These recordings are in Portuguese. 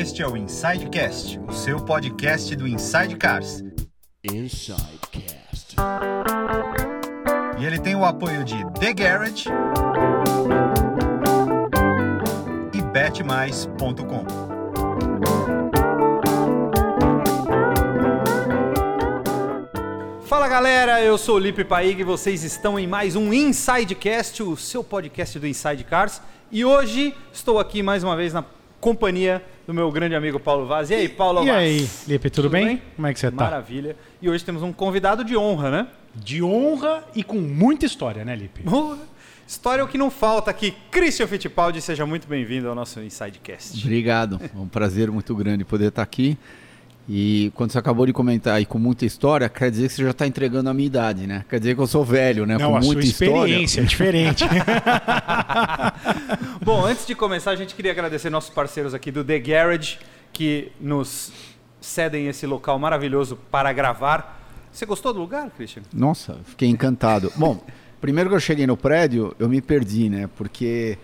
Este é o Insidecast, o seu podcast do Inside Cars. Insidecast. E ele tem o apoio de The Garage e betmais.com. Fala galera, eu sou o Lipe Paig e vocês estão em mais um Insidecast, o seu podcast do Inside Cars. E hoje estou aqui mais uma vez na companhia do meu grande amigo Paulo Vaz. E aí, Paulo E Vaz? aí, Lipe, tudo, bem? Como é que você tá? Maravilha. E hoje temos um convidado de honra, né? De honra e com muita história, né, Lipe? História é o que não falta aqui. Christian Fittipaldi, seja muito bem-vindo ao nosso Insidecast. Obrigado, é um prazer muito grande poder estar aqui. E quando você acabou de comentar aí com muita história, quer dizer que você já está entregando a minha idade, né? Quer dizer que eu sou velho, né? Não, com a sua muita história. experiência é diferente. Bom, antes de começar, a gente queria agradecer nossos parceiros aqui do The Garage, que nos cedem esse local maravilhoso para gravar. Você gostou do lugar, Christian? Nossa, fiquei encantado. Bom, primeiro que eu cheguei no prédio, eu me perdi, né? Porque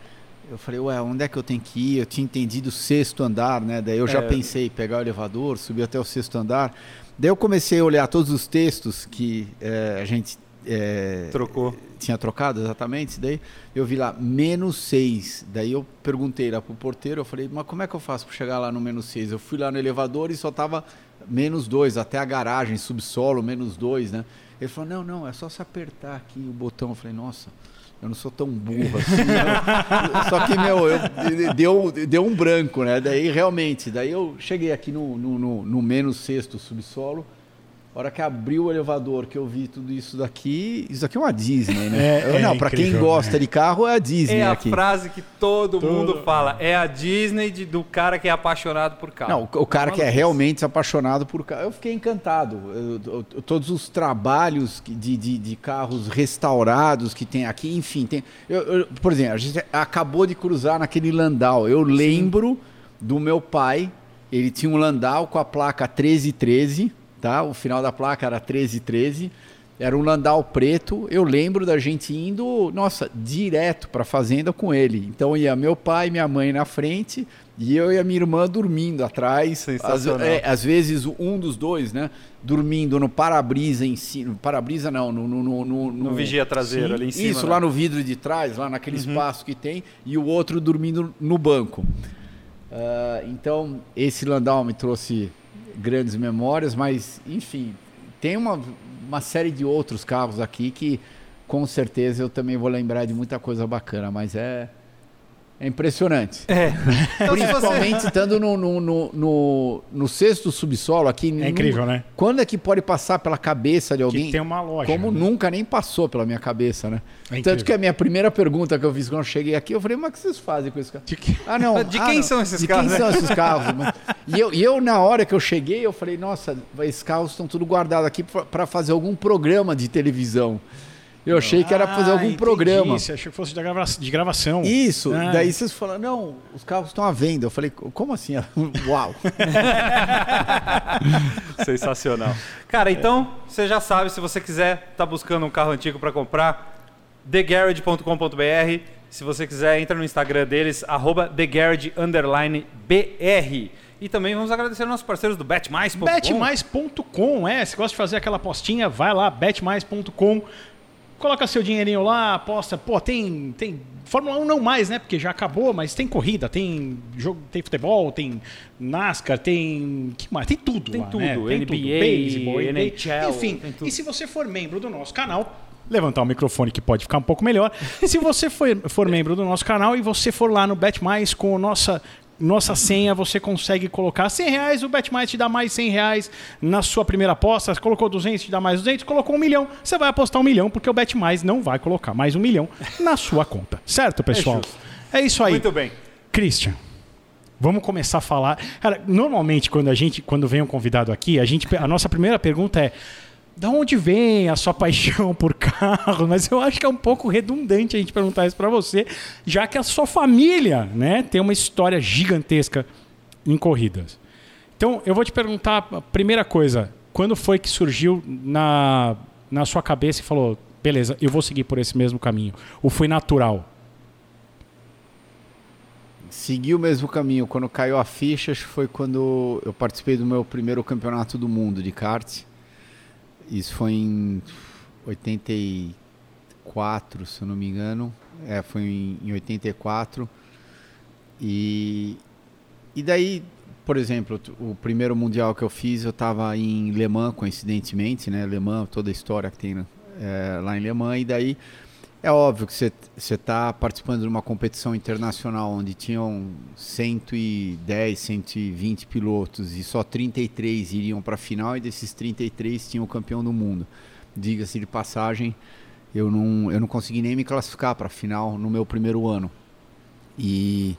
eu falei, ué, onde é que eu tenho que ir? Eu tinha entendido o sexto andar, né? Daí eu já É. pensei, pegar o elevador, subir até o sexto andar. Daí eu comecei a olhar todos os textos que eh, a gente eh, Trocou. tinha trocado exatamente. Daí eu vi lá menos 6. Daí eu perguntei lá pro porteiro, eu falei, mas como é que eu faço para chegar lá no menos 6? Eu fui lá no elevador e só tava menos 2, até a garagem, subsolo, menos 2, né? Ele falou, não, não, é só se apertar aqui o botão. Eu falei, nossa, eu não sou tão burro assim. eu- Só que, meu, eu, deu, deu um branco, né? Daí realmente, daí eu cheguei aqui no, no, no- no menos sexto subsolo. A hora que abriu o elevador, que eu vi tudo isso daqui, isso aqui é uma Disney, né? É, Eu- é não, pra quem incrível, gosta né? de carro é a Disney É a aqui. frase que todo, Todo- mundo fala. É a Disney de- do cara que é apaixonado por carro. Não, o, o cara que é realmente apaixonado por carro. Eu fiquei encantado. Eu- eu- todos os trabalhos de, de, de carros restaurados que tem aqui, enfim. Tem, eu- eu- por exemplo, a gente acabou de cruzar naquele Landau. Eu lembro do meu pai. Ele tinha um Landau com a placa 1313, tá? O final da placa era 1313. Era um Landau preto. Eu lembro da gente indo, nossa, direto para a fazenda com ele. Então ia meu pai e minha mãe na frente e eu e a minha irmã dormindo atrás. Às, é, às vezes um dos dois, né? Dormindo no para-brisa em cima. Para-brisa não, no, no, no, no- No vigia traseiro Sim. ali em cima. Isso, né? lá no vidro de trás, lá naquele espaço que tem, e o outro dormindo no banco. Ah, então, esse Landau me trouxe grandes memórias, mas, enfim, tem uma, uma série de outros carros aqui que, com certeza, eu também vou lembrar de muita coisa bacana, mas é, é impressionante. É. Então, se você- Principalmente estando no, no, no, no, sexto subsolo aqui. É incrível, né? Quando é que pode passar pela cabeça de alguém? Que tem uma loja. Como né? nunca nem passou pela minha cabeça, né? É. Tanto que a minha primeira pergunta que eu fiz quando eu cheguei aqui, eu falei, mas o que vocês fazem com esse carro? De que- Ah, não. De ah, quem não. são esses de carros, quem né? são esses carros? Mas- E eu, e eu, na hora que eu cheguei, eu falei, nossa, esses carros estão tudo guardados aqui para fazer algum programa de televisão. Eu achei que era pra fazer Ah, algum entendi. programa. Você achou que fosse de, grava- de gravação. Isso, Ah. daí vocês falaram, não, os carros estão à venda. Eu falei, como assim? Uau. Sensacional. Cara, então, você já sabe, se você quiser, tá buscando um carro antigo para comprar, thegarage.com.br. Se você quiser, entra no Instagram deles, arroba thegarage_br. E também vamos agradecer aos nossos parceiros do betmais.com. Betmais.com, é. Se gosta de fazer aquela apostinha, vai lá, betmais.com. Coloca seu dinheirinho lá, aposta. Pô, tem, tem Fórmula 1 não mais, né? Porque já acabou, mas tem corrida, tem jogo, tem futebol, tem NASCAR, tem que mais? Tem tudo Tem lá, tudo, né? Tem NBA, beisebol, NHL, enfim. tem tudo. E se você for membro do nosso canal, levantar o microfone que pode ficar um pouco melhor. se você for, for membro do nosso canal e você for lá no Bet Mais com nossa nossa senha, você consegue colocar 100 reais, o BetMais te dá mais 100 reais na sua primeira aposta, colocou 200, te dá mais 200, colocou um milhão, você vai apostar um milhão, porque o BetMais não vai colocar mais um milhão na sua conta. Certo, pessoal? justo. É, isso aí. Muito bem. Christian, vamos começar a falar. Cara, normalmente quando a gente, quando vem um convidado aqui, a gente, a nossa primeira pergunta é: da onde vem a sua paixão por carro? Mas eu acho que é um pouco redundante a gente perguntar isso para você, já que a sua família, né, tem uma história gigantesca em corridas. Então, eu vou te perguntar a primeira coisa: quando foi que surgiu na, na sua cabeça e falou, beleza, eu vou seguir por esse mesmo caminho? Ou foi natural? segui o mesmo caminho. Quando caiu a ficha, foi quando eu participei do meu primeiro campeonato do mundo de kart. Isso foi em 84, se eu não me engano. É, foi em, em 84. E, e daí, por exemplo, o primeiro mundial que eu fiz, eu estava em Le Mans, coincidentemente, né? Le Mans, toda a história que tem é, lá em Le Mans. E daí é óbvio que você está participando de uma competição internacional onde tinham 110, 120 pilotos e só 33 iriam para a final e desses 33 tinham o campeão do mundo. Diga-se de passagem, eu não, eu não consegui nem me classificar para a final no meu primeiro ano. E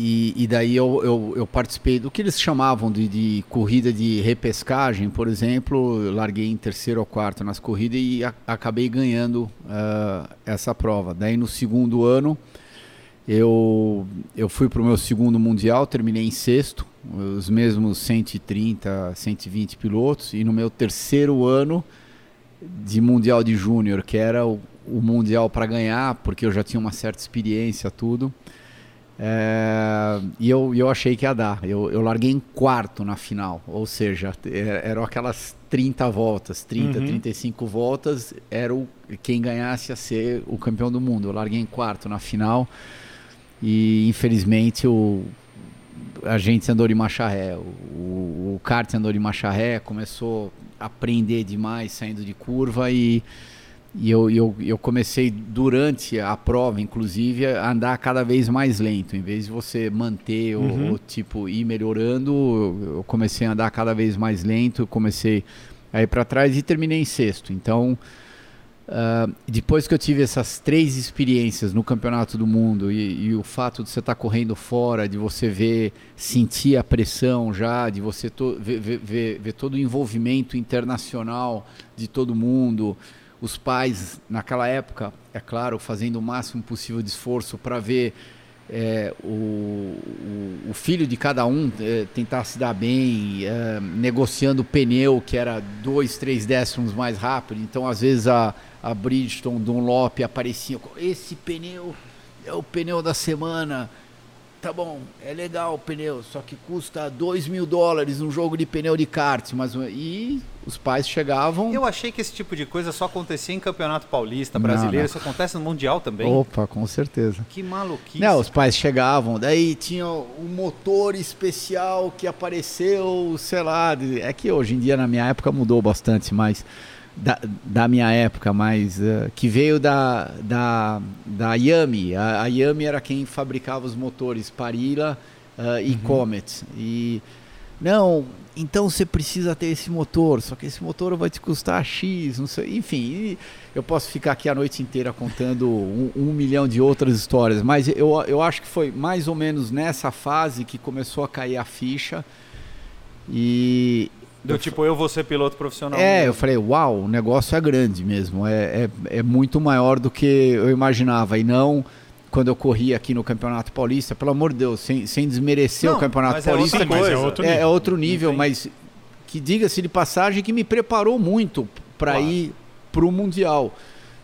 e, e daí eu, eu, eu, participei do que eles chamavam de, de, corrida de repescagem, por exemplo. Eu larguei em terceiro ou quarto nas corridas e a, acabei ganhando uh, essa prova. Daí no segundo ano eu, eu fui para o meu segundo mundial, terminei em sexto, os mesmos 130, 120 pilotos. E no meu terceiro ano de mundial de júnior, que era o, o mundial para ganhar, porque eu já tinha uma certa experiência, tudo. É, e eu, eu achei que ia dar. Eu, eu larguei em quarto na final, ou seja, é, eram aquelas 30 voltas, 30, uhum. 35 voltas, era o, quem ganhasse a ser o campeão do mundo. Eu larguei em quarto na final e infelizmente o, a gente andou de marcha ré. O, o, o kart andou de marcha ré, começou a prender demais saindo de curva e e eu, eu, eu comecei durante a prova, inclusive, a andar cada vez mais lento. Em vez de você manter uhum. o, o, tipo ir melhorando, eu comecei a andar cada vez mais lento. Comecei a ir para trás e terminei em sexto. Então, uh, depois que eu tive essas três experiências no Campeonato do Mundo e, e o fato de você estar tá correndo fora, de você ver, sentir a pressão já, de você ver, ver, ver todo o envolvimento internacional de todo mundo os pais, naquela época, é claro, fazendo o máximo possível de esforço para ver é, o, o, filho de cada um é, tentar se dar bem, é, negociando o pneu que era dois, três décimos mais rápido. Então, às vezes, a, a Bridgestone Dunlop aparecia esse pneu é o pneu da semana tá bom, é legal o pneu, só que custa 2 mil dólares um jogo de pneu de kart, mas e os pais chegavam. Eu achei que esse tipo de coisa só acontecia em campeonato paulista, brasileiro, não, não. isso acontece no mundial também. Opa, com certeza. Que maluquice. Não, os pais chegavam, daí tinha um motor especial que apareceu, sei lá, é que hoje em dia na minha época mudou bastante, mas da, da minha época, mas uh, que veio da, da, da Yami. A, a Yami era quem fabricava os motores Parilla uh, e uhum. Comet. E não, então você precisa ter esse motor, só que esse motor vai te custar X, não sei, enfim. eu posso ficar aqui a noite inteira contando um, um, milhão de outras histórias, mas eu, eu acho que foi mais ou menos nessa fase que começou a cair a ficha. E, do eu tipo, eu vou ser piloto profissional. É, mesmo. eu falei, uau, o negócio é grande mesmo. É, é, é, muito maior do que eu imaginava. E não quando eu corri aqui no Campeonato Paulista, pelo amor de Deus, sem, sem desmerecer não, o Campeonato Paulista. É, mas é outro nível. É, é outro nível, mas que diga-se de passagem que me preparou muito para claro. ir para o Mundial.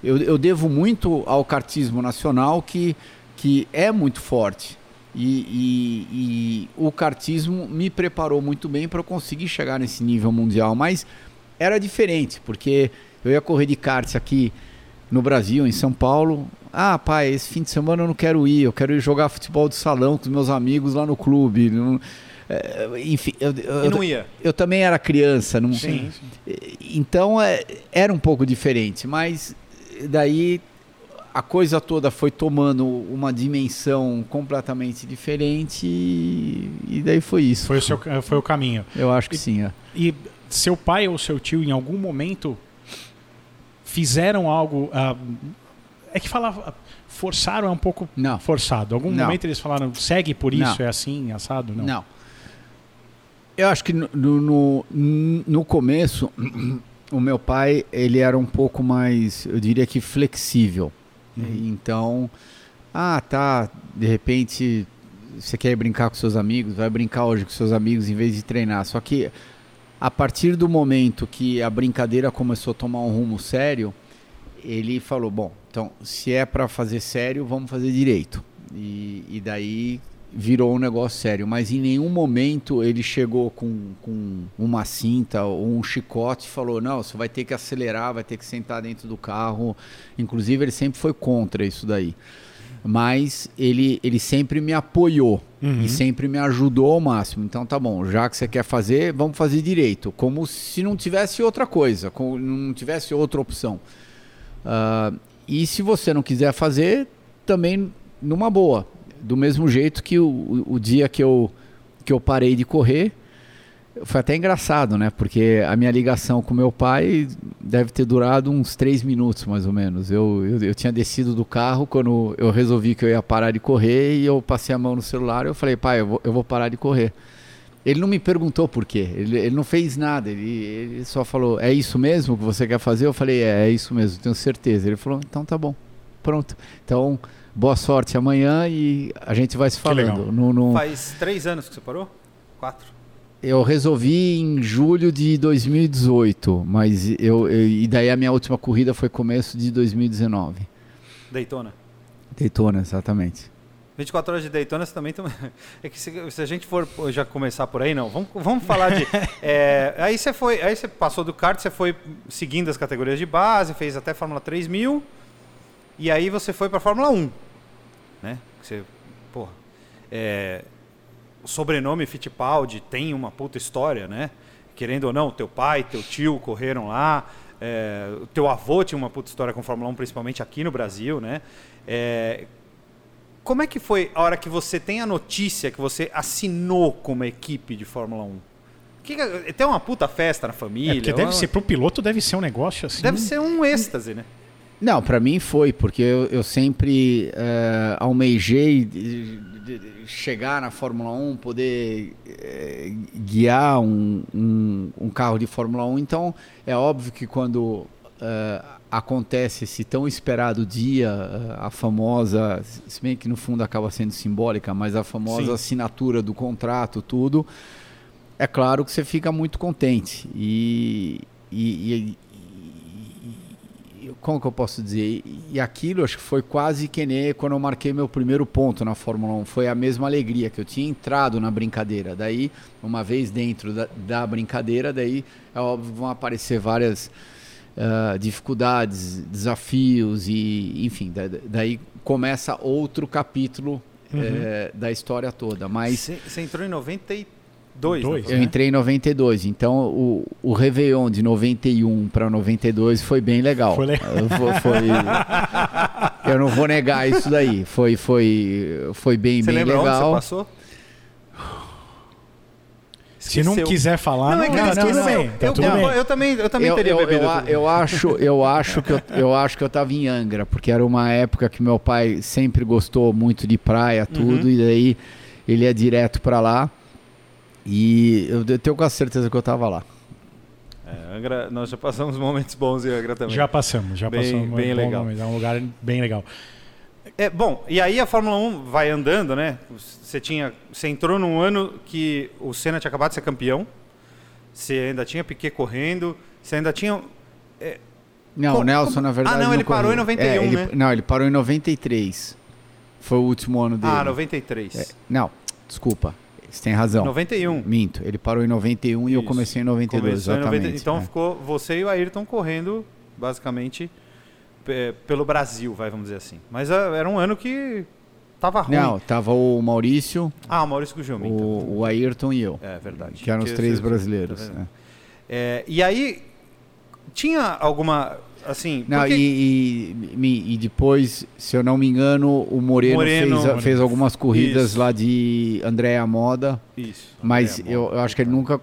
Eu, eu devo muito ao kartismo nacional que, que é muito forte. E, e, e, o kartismo me preparou muito bem para eu conseguir chegar nesse nível mundial. Mas era diferente, porque eu ia correr de kart aqui no Brasil, em São Paulo. Ah, pai, esse fim de semana eu não quero ir, eu quero ir jogar futebol de salão com os meus amigos lá no clube. É, enfim, eu, eu, não ia. Eu, eu, também era criança. Não, sim, sim. Então é, era um pouco diferente, mas daí a coisa toda foi tomando uma dimensão completamente diferente e, e daí foi isso. Foi o, seu, foi o caminho. Eu acho que e, sim. É. E seu pai ou seu tio, em algum momento, fizeram algo. Uh, é que falava. Forçaram é um pouco não. forçado. Algum não. momento eles falaram, segue por isso, não. é assim, assado? Não. Não. Eu acho que no, no, no começo, o meu pai, ele era um pouco mais, eu diria que flexível. Uhum. Então, ah, tá, de repente você quer brincar com seus amigos, vai brincar hoje com seus amigos em vez de treinar. Só que a partir do momento que a brincadeira começou a tomar um rumo sério, ele falou: bom, então se é para fazer sério, vamos fazer direito. E, e daí virou um negócio sério. Mas em nenhum momento ele chegou com, com uma cinta ou um chicote e falou: não, você vai ter que acelerar, vai ter que sentar dentro do carro. Inclusive, ele sempre foi contra isso daí. Mas ele, ele sempre me apoiou Uhum. e sempre me ajudou ao máximo. Então tá bom, já que você quer fazer, vamos fazer direito. Como se não tivesse outra coisa, como não tivesse outra opção. Ah, e se você não quiser fazer, também numa boa. Do mesmo jeito que o, o, dia que eu, que eu parei de correr, foi até engraçado, né? Porque a minha ligação com meu pai deve ter durado uns três minutos, mais ou menos. Eu, eu, eu tinha descido do carro quando eu resolvi que eu ia parar de correr e eu passei a mão no celular e eu falei, pai, eu vou, eu vou parar de correr. Ele não me perguntou por quê, ele, ele não fez nada, ele, ele só falou, é isso mesmo que você quer fazer? Eu falei, é, é isso mesmo, tenho certeza. Ele falou, então tá bom, pronto. Então, boa sorte amanhã e a gente vai se falando. No, no- Faz três anos que você parou? Quatro. eu resolvi em julho de 2018, mas eu, eu- e daí a minha última corrida foi começo de 2019. Daytona. Daytona, exatamente. 24 horas de Daytona, você também tem... É que se, se a gente for já começar por aí, não. Vamos, vamos falar de... é, aí você foi... Aí você passou do kart, você foi seguindo as categorias de base, fez até Fórmula 3000. E aí você foi pra Fórmula 1. Né? Você... Porra. É, o sobrenome Fittipaldi tem uma puta história, né? Querendo ou não, teu pai, teu tio correram lá. é, o teu avô tinha uma puta história com Fórmula 1, principalmente aqui no Brasil, né? É, como é que foi a hora que você tem a notícia que você assinou com uma equipe de Fórmula 1? Que, que- tem uma puta festa na família. É porque deve uma- ser pro piloto, deve ser um negócio assim. deve ser um êxtase, né? Não, para mim foi, porque eu, eu sempre eh, almejei de- de- de chegar na Fórmula 1, poder eh, guiar um, um, um carro de Fórmula 1. Então, é óbvio que quando eh, acontece esse tão esperado dia, a famosa, se bem que no fundo acaba sendo simbólica, mas a famosa Sim. assinatura do contrato, tudo, é claro que você fica muito contente. E- e- como que eu posso dizer? E aquilo acho que foi quase que nem quando eu marquei meu primeiro ponto na Fórmula 1. Foi a mesma alegria que eu tinha entrado na brincadeira. Daí, uma vez dentro da, da brincadeira, daí é óbvio vão aparecer várias ah, dificuldades, desafios e enfim, da- da- daí começa outro capítulo eh, da história toda. Mas Você entrou em 92, Dois, né? eu entrei em 92, então o, o Réveillon de 91 para 92 foi bem legal. Foi legal. Eu, foi- foi- eu não vou negar isso daí. Foi, foi, foi bem, Você bem legal. você passou? Se não quiser falar, Não, é não, não, não. Tá eu, tudo eu- eu também, eu também Eu, teria eu, bebido. eu, a- tudo. eu acho, eu acho que eu, eu acho que eu tava em Angra, porque era uma época que meu pai sempre gostou muito de praia, tudo, Uhum. e daí ele ia direto para lá. E eu, eu tenho quase certeza que eu tava lá. É, Angra, nós já passamos momentos bons em Angra também. Já passamos, já Bem- passamos. um bem bom legal. momento, É um lugar bem legal. É, bom, e aí a Fórmula 1 vai andando, né? Você tinha, você entrou num ano que o Senna tinha acabado de ser campeão. Você ainda tinha Piquet correndo, você ainda tinha Não, Co- o Nelson, como- na verdade. Ah, não, ele parou correu. em 91, É, ele- né? Não, ele parou em 93. Foi o último ano dele. Ah, 93. É, não, desculpa. Você tem razão. 91. Minto. Ele parou em 91 e eu Isso. comecei em 92, Começou em exatamente. 90 então é. ficou você e o Ayrton correndo basicamente pe- pelo Brasil, vai vamos dizer assim. Mas ah, era um ano que tava ruim. Não, tava o Maurício, Ah, o Maurício Gugelmin. então. o, o Ayrton e eu. É verdade. Que eram os Que três você- brasileiros. né? É, e aí tinha alguma assim, Não, porque- e, e, e depois, se eu não me engano, o Moreno, Moreno- fez, fez algumas corridas Isso. lá de Andréa Moda, isso. mas bom. eu, eu acho que ele nunca.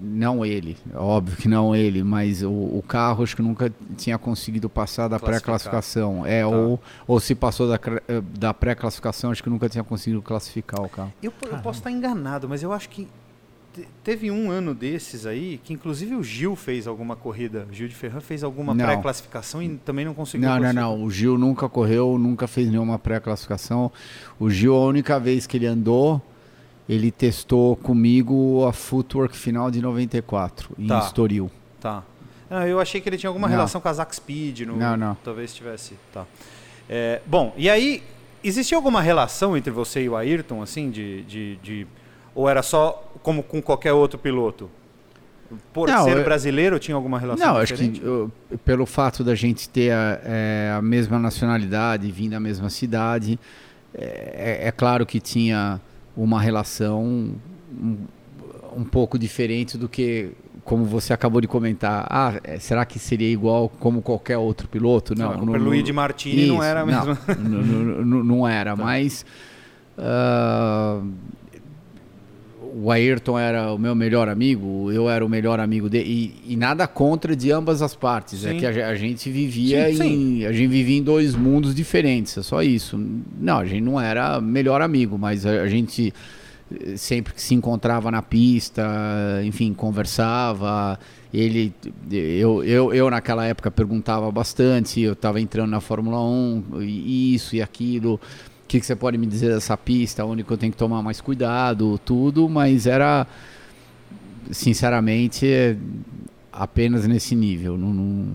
Não ele, óbvio que não ele, mas o, o carro acho que nunca tinha conseguido passar da pré-classificação. É, Tá. ou, ou se passou da, eh, da pré-classificação, acho que nunca tinha conseguido classificar o carro. Eu, eu posso estar enganado, mas eu acho que te- teve um ano desses aí que inclusive o Gil fez alguma corrida, o Gil de Ferran fez alguma pré-classificação e também não conseguiu. Não, não, não. O Gil nunca correu, nunca fez nenhuma pré-classificação. O Gil, a única vez que ele andou, ele testou comigo a footwork final de 94, em Tá. Estoril. Tá. Ah, eu achei que ele tinha alguma Não. relação com a Zack Speed. No, Não, não. Talvez tivesse. Tá. É, bom, e aí. existia alguma relação entre você e o Ayrton, assim, de, de, de- ou era só como com qualquer outro piloto? Por Não, ser brasileiro, tinha alguma relação Não, acho diferente? que eu- pelo fato da gente ter a, é, a mesma nacionalidade, vir da mesma cidade, é, é claro que tinha uma relação um, um pouco diferente do que, como você acabou de comentar. Ah, é, será que seria igual como qualquer outro piloto? Não, Não, no- Luigi Martini não Isso, era não, mesma. Não, não- não- não era, Tá. mas ah, o Ayrton era o meu melhor amigo, eu era o melhor amigo dele e, e nada contra de ambas as partes. É Sim. que a, a gente vivia Sim, em a gente vivia em dois mundos diferentes, é só isso. Não, a gente não era melhor amigo, mas a, a gente eh, sempre que se encontrava na pista, enfim, conversava. Ele, eu, eu, eu naquela época perguntava bastante. Eu estava entrando na Fórmula 1, e isso e aquilo. Que, que você pode me dizer dessa pista? Onde que eu tenho que tomar mais cuidado? Tudo, mas era, sinceramente, é apenas nesse nível. Não, não-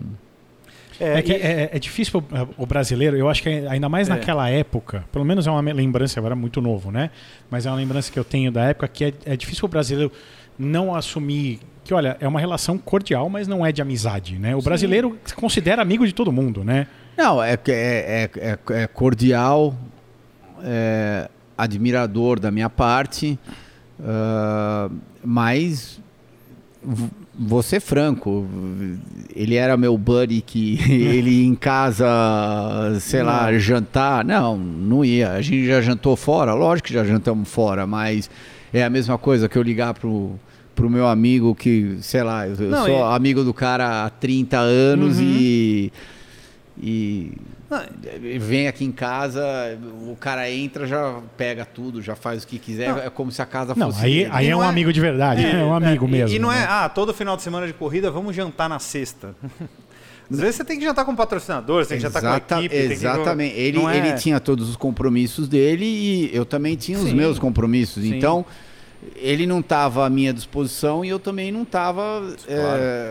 É, que e- é, é difícil pro- o brasileiro, eu acho que ainda mais É. naquela época, pelo menos é uma lembrança, agora muito novo, né? Mas é uma lembrança que eu tenho da época que é, é difícil o brasileiro não assumir que, olha, é uma relação cordial, mas não é de amizade, né? O brasileiro se considera amigo de todo mundo, né? Não, é, que é, é, é- é cordial, é admirador da minha parte, ah, mas vou ser franco, ele era meu buddy que ele em casa, sei lá, jantar. Não, não ia. A gente já jantou fora, lógico que já jantamos fora, mas é a mesma coisa que eu ligar pro. Pro meu amigo que, sei lá, eu Não, sou e- amigo do cara há 30 anos Uhum. e, e Não, vem aqui em casa, o cara entra, já pega tudo, já faz o que quiser, Não. é como se a casa Não, fosse aí, aí E é não um é- amigo de verdade, é, um amigo e- mesmo. E não é, né? ah, todo final de semana de corrida vamos jantar na sexta. Às vezes você tem que jantar com o patrocinador, você tem que jantar com a Exata- equipe. tem que- exatamente. Ele, não é- ele tinha todos os compromissos dele e eu também tinha os Sim. meus compromissos. Sim. Então, ele não estava à minha disposição e eu também não estava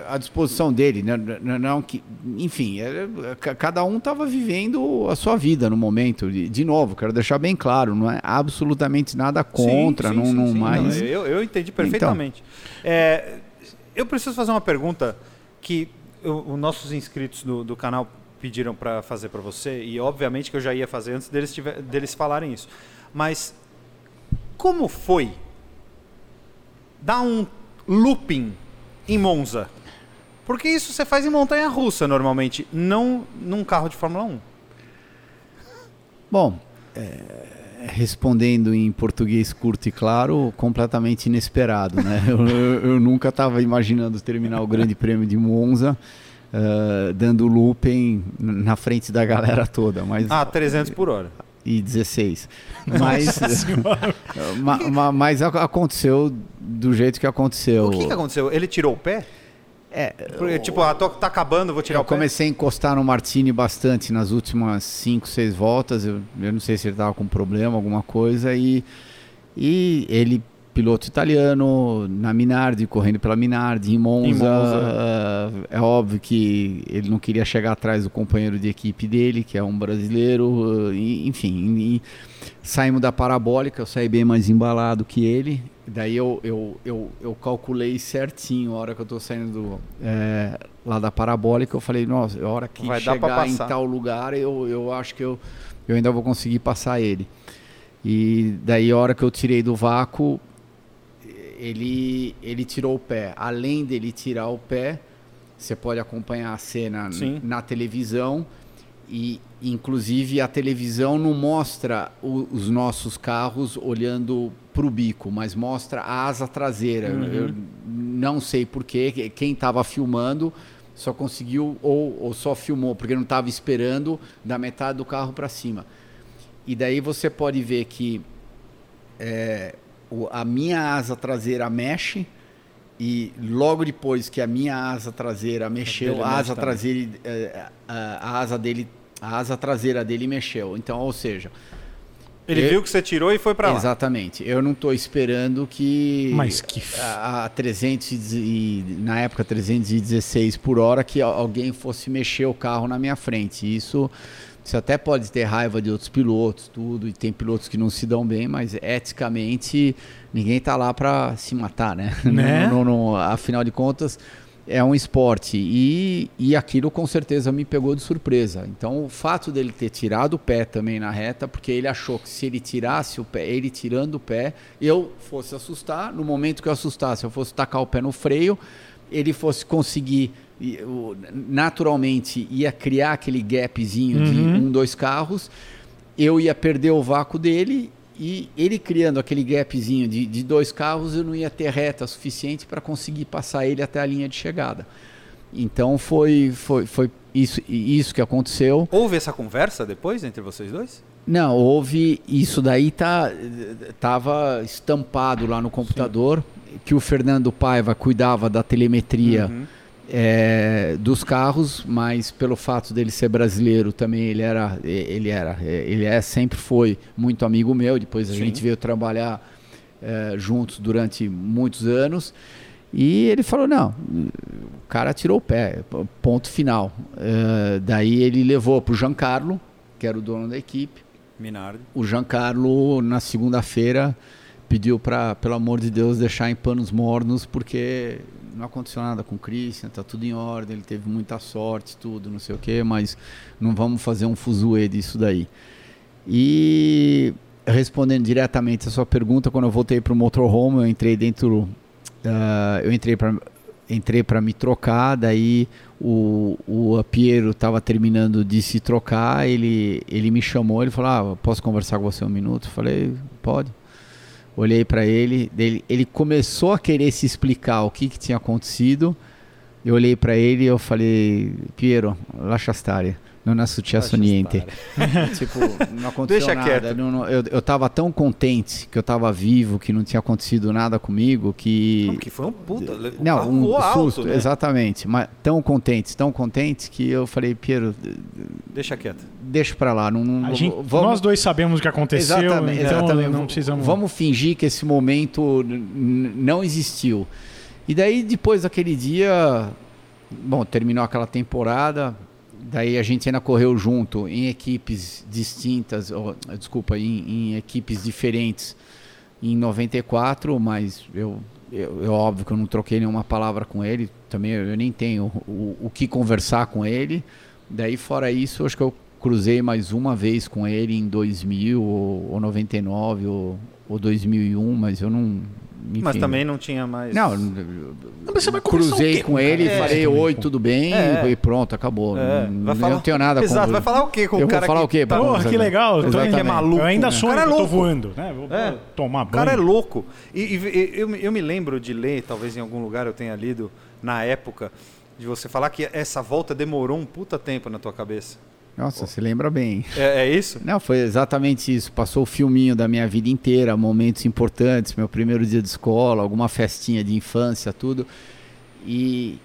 à disposição dele. Não, não- não que, enfim, era- ca- cada um estava vivendo a sua vida no momento. De, de novo, quero deixar bem claro, não é absolutamente nada contra, Sim, sim, não, sim, não sim. mais. Não, eu, eu entendi perfeitamente. É, eu preciso fazer uma pergunta que os nossos inscritos do, do canal pediram para fazer para você, e obviamente que eu já ia fazer antes deles, tiver- deles falarem isso. Mas como foi dar um looping em Monza? Porque isso você faz em montanha russa normalmente, não num carro de Fórmula 1. Bom, é, respondendo em português curto e claro, completamente inesperado, né? Eu, eu- eu nunca estava imaginando terminar o Grande Prêmio de Monza eh, dando looping na frente da galera toda, mas Ah, 300 por hora. E 16. Mas, ma- ma- mas ac- aconteceu do jeito que aconteceu. O que, que aconteceu? Ele tirou o pé? É, Porque, tipo, ah, tô, tá acabando, vou tirar eu o pé. comecei a encostar no Martini bastante nas últimas 5, 6 voltas. Eu, eu não sei se ele estava com problema, alguma coisa. E, e ele, piloto italiano, na Minardi, correndo pela Minardi, em Monza. Em Monza. ah, é óbvio que ele não queria chegar atrás do companheiro de equipe dele, que é um brasileiro. e- enfim, e saímos da parabólica. Eu saí bem mais embalado que ele. Daí eu, eu, eu, eu calculei certinho a hora que eu tô saindo do, é, lá da parabólica. Eu falei, nossa, a hora que Vai chegar em tal lugar, eu, eu acho que eu, eu ainda vou conseguir passar ele. E daí a hora que eu tirei do vácuo, ele, ele tirou o pé. Além dele tirar o pé, você pode acompanhar a cena na televisão e inclusive a televisão não mostra o- os nossos carros olhando para o bico, mas mostra a asa traseira. Eu não sei porquê, quem estava filmando só conseguiu ou, ou só filmou porque não estava esperando da metade do carro para cima. E daí você pode ver que é, a minha asa traseira mexe e logo depois que a minha asa traseira mexeu, a asa traseira, eh, a, a asa dele, a asa traseira dele mexeu. Então, ou seja, Ele Eu- viu que você tirou e foi pra lá. exatamente. Eu não estou esperando que Mas que f- a, a 300 e, na época 316 por hora que al- alguém fosse mexer o carro na minha frente. Isso Você até pode ter raiva de outros pilotos, tudo, e tem pilotos que não se dão bem, mas eticamente ninguém está lá para se matar, né? Né? No- afinal de contas, é um esporte. E, e aquilo com certeza me pegou de surpresa. Então, o fato dele ter tirado o pé também na reta, porque ele achou que se ele tirasse o pé, ele tirando o pé, eu fosse assustar. No momento que eu assustasse, eu fosse tacar o pé no freio, ele fosse conseguir naturalmente ia criar aquele gapzinho de Uhum. um, dois carros, eu ia perder o vácuo dele e ele criando aquele gapzinho de, de dois carros, eu não ia ter reta suficiente para conseguir passar ele até a linha de chegada. Então foi, foi, foi isso, isso que aconteceu. Houve essa conversa depois entre vocês dois? Não, houve. Isso daí tá, tava estampado lá no computador que o Fernando Paiva cuidava da telemetria Uhum. É, dos carros, mas pelo fato dele ser brasileiro também ele era, ele era, ele é sempre foi muito amigo meu. Depois a Sim. gente veio trabalhar é, juntos durante muitos anos. E ele falou: não, o cara tirou o pé, ponto final. É, daí ele levou para o Giancarlo, que era o dono da equipe. Minardi. O Giancarlo, na segunda-feira, pediu para, pelo amor de Deus, deixar em panos mornos, porque não aconteceu nada com o Christian, tá tudo em ordem, ele teve muita sorte, tudo, não sei o quê, mas não vamos fazer um fuzuê disso daí. E respondendo diretamente a sua pergunta, quando eu voltei para o motorhome, eu entrei dentro, ah, eu entrei para entrei para me trocar, daí o, o Piero estava terminando de se trocar, ele, ele me chamou, ele falou, ah, posso conversar com você um minuto? Eu falei, pode. Olhei para ele, ele, ele começou a querer se explicar o que, que tinha acontecido, eu olhei para ele e eu falei, Piero, lascia stare, non è successo Lascia niente. tipo, não aconteceu Deixa nada. quieto. Não- não- eu, eu tava tão contente que eu tava vivo, que não tinha acontecido nada comigo, que... Não, que foi um puta. Não, um voou alto, susto, né? exatamente. Mas tão contentes, tão contentes que eu falei, Piero, Deixa quieto. deixa pra lá. Não, não, A gente, vamos, nós dois sabemos o que aconteceu, exatamente, então exatamente. não precisamos... Vamos fingir que esse momento não existiu. E daí, depois daquele dia, bom, terminou aquela temporada. Daí a gente ainda correu junto em equipes distintas, desculpa, em, em equipes diferentes em 94, mas eu, eu, eu óbvio que eu não troquei nenhuma palavra com ele, também eu, nem tenho o, o que conversar com ele. Daí fora isso, eu acho que eu cruzei mais uma vez com ele em 2000 ou, ou 99 ou, ou 2001, mas eu não enfim, Mas também não tinha mais. não, mas você vai conversar o cruzei com com o ele, cara? falei É, oi, tudo bem É. e pronto, acabou. É, não, falar- não tenho nada Exato, com vai falar o quê com Eu o vou cara falar que o quê? tá- Porra, que legal. indo- Que é maluco, Eu ainda né? sonho O cara que é eu tô louco. voando. Né? Vou É. tomar O cara é banho. louco. E, e- eu, me- eu me lembro de ler, talvez em algum lugar eu tenha lido, na época, de você falar que essa volta demorou um puta tempo na tua cabeça. Nossa, você lembra bem. É, é isso? Não, foi exatamente isso. Passou o filminho da minha vida inteira, momentos importantes, meu primeiro dia de escola, alguma festinha de infância, tudo. E,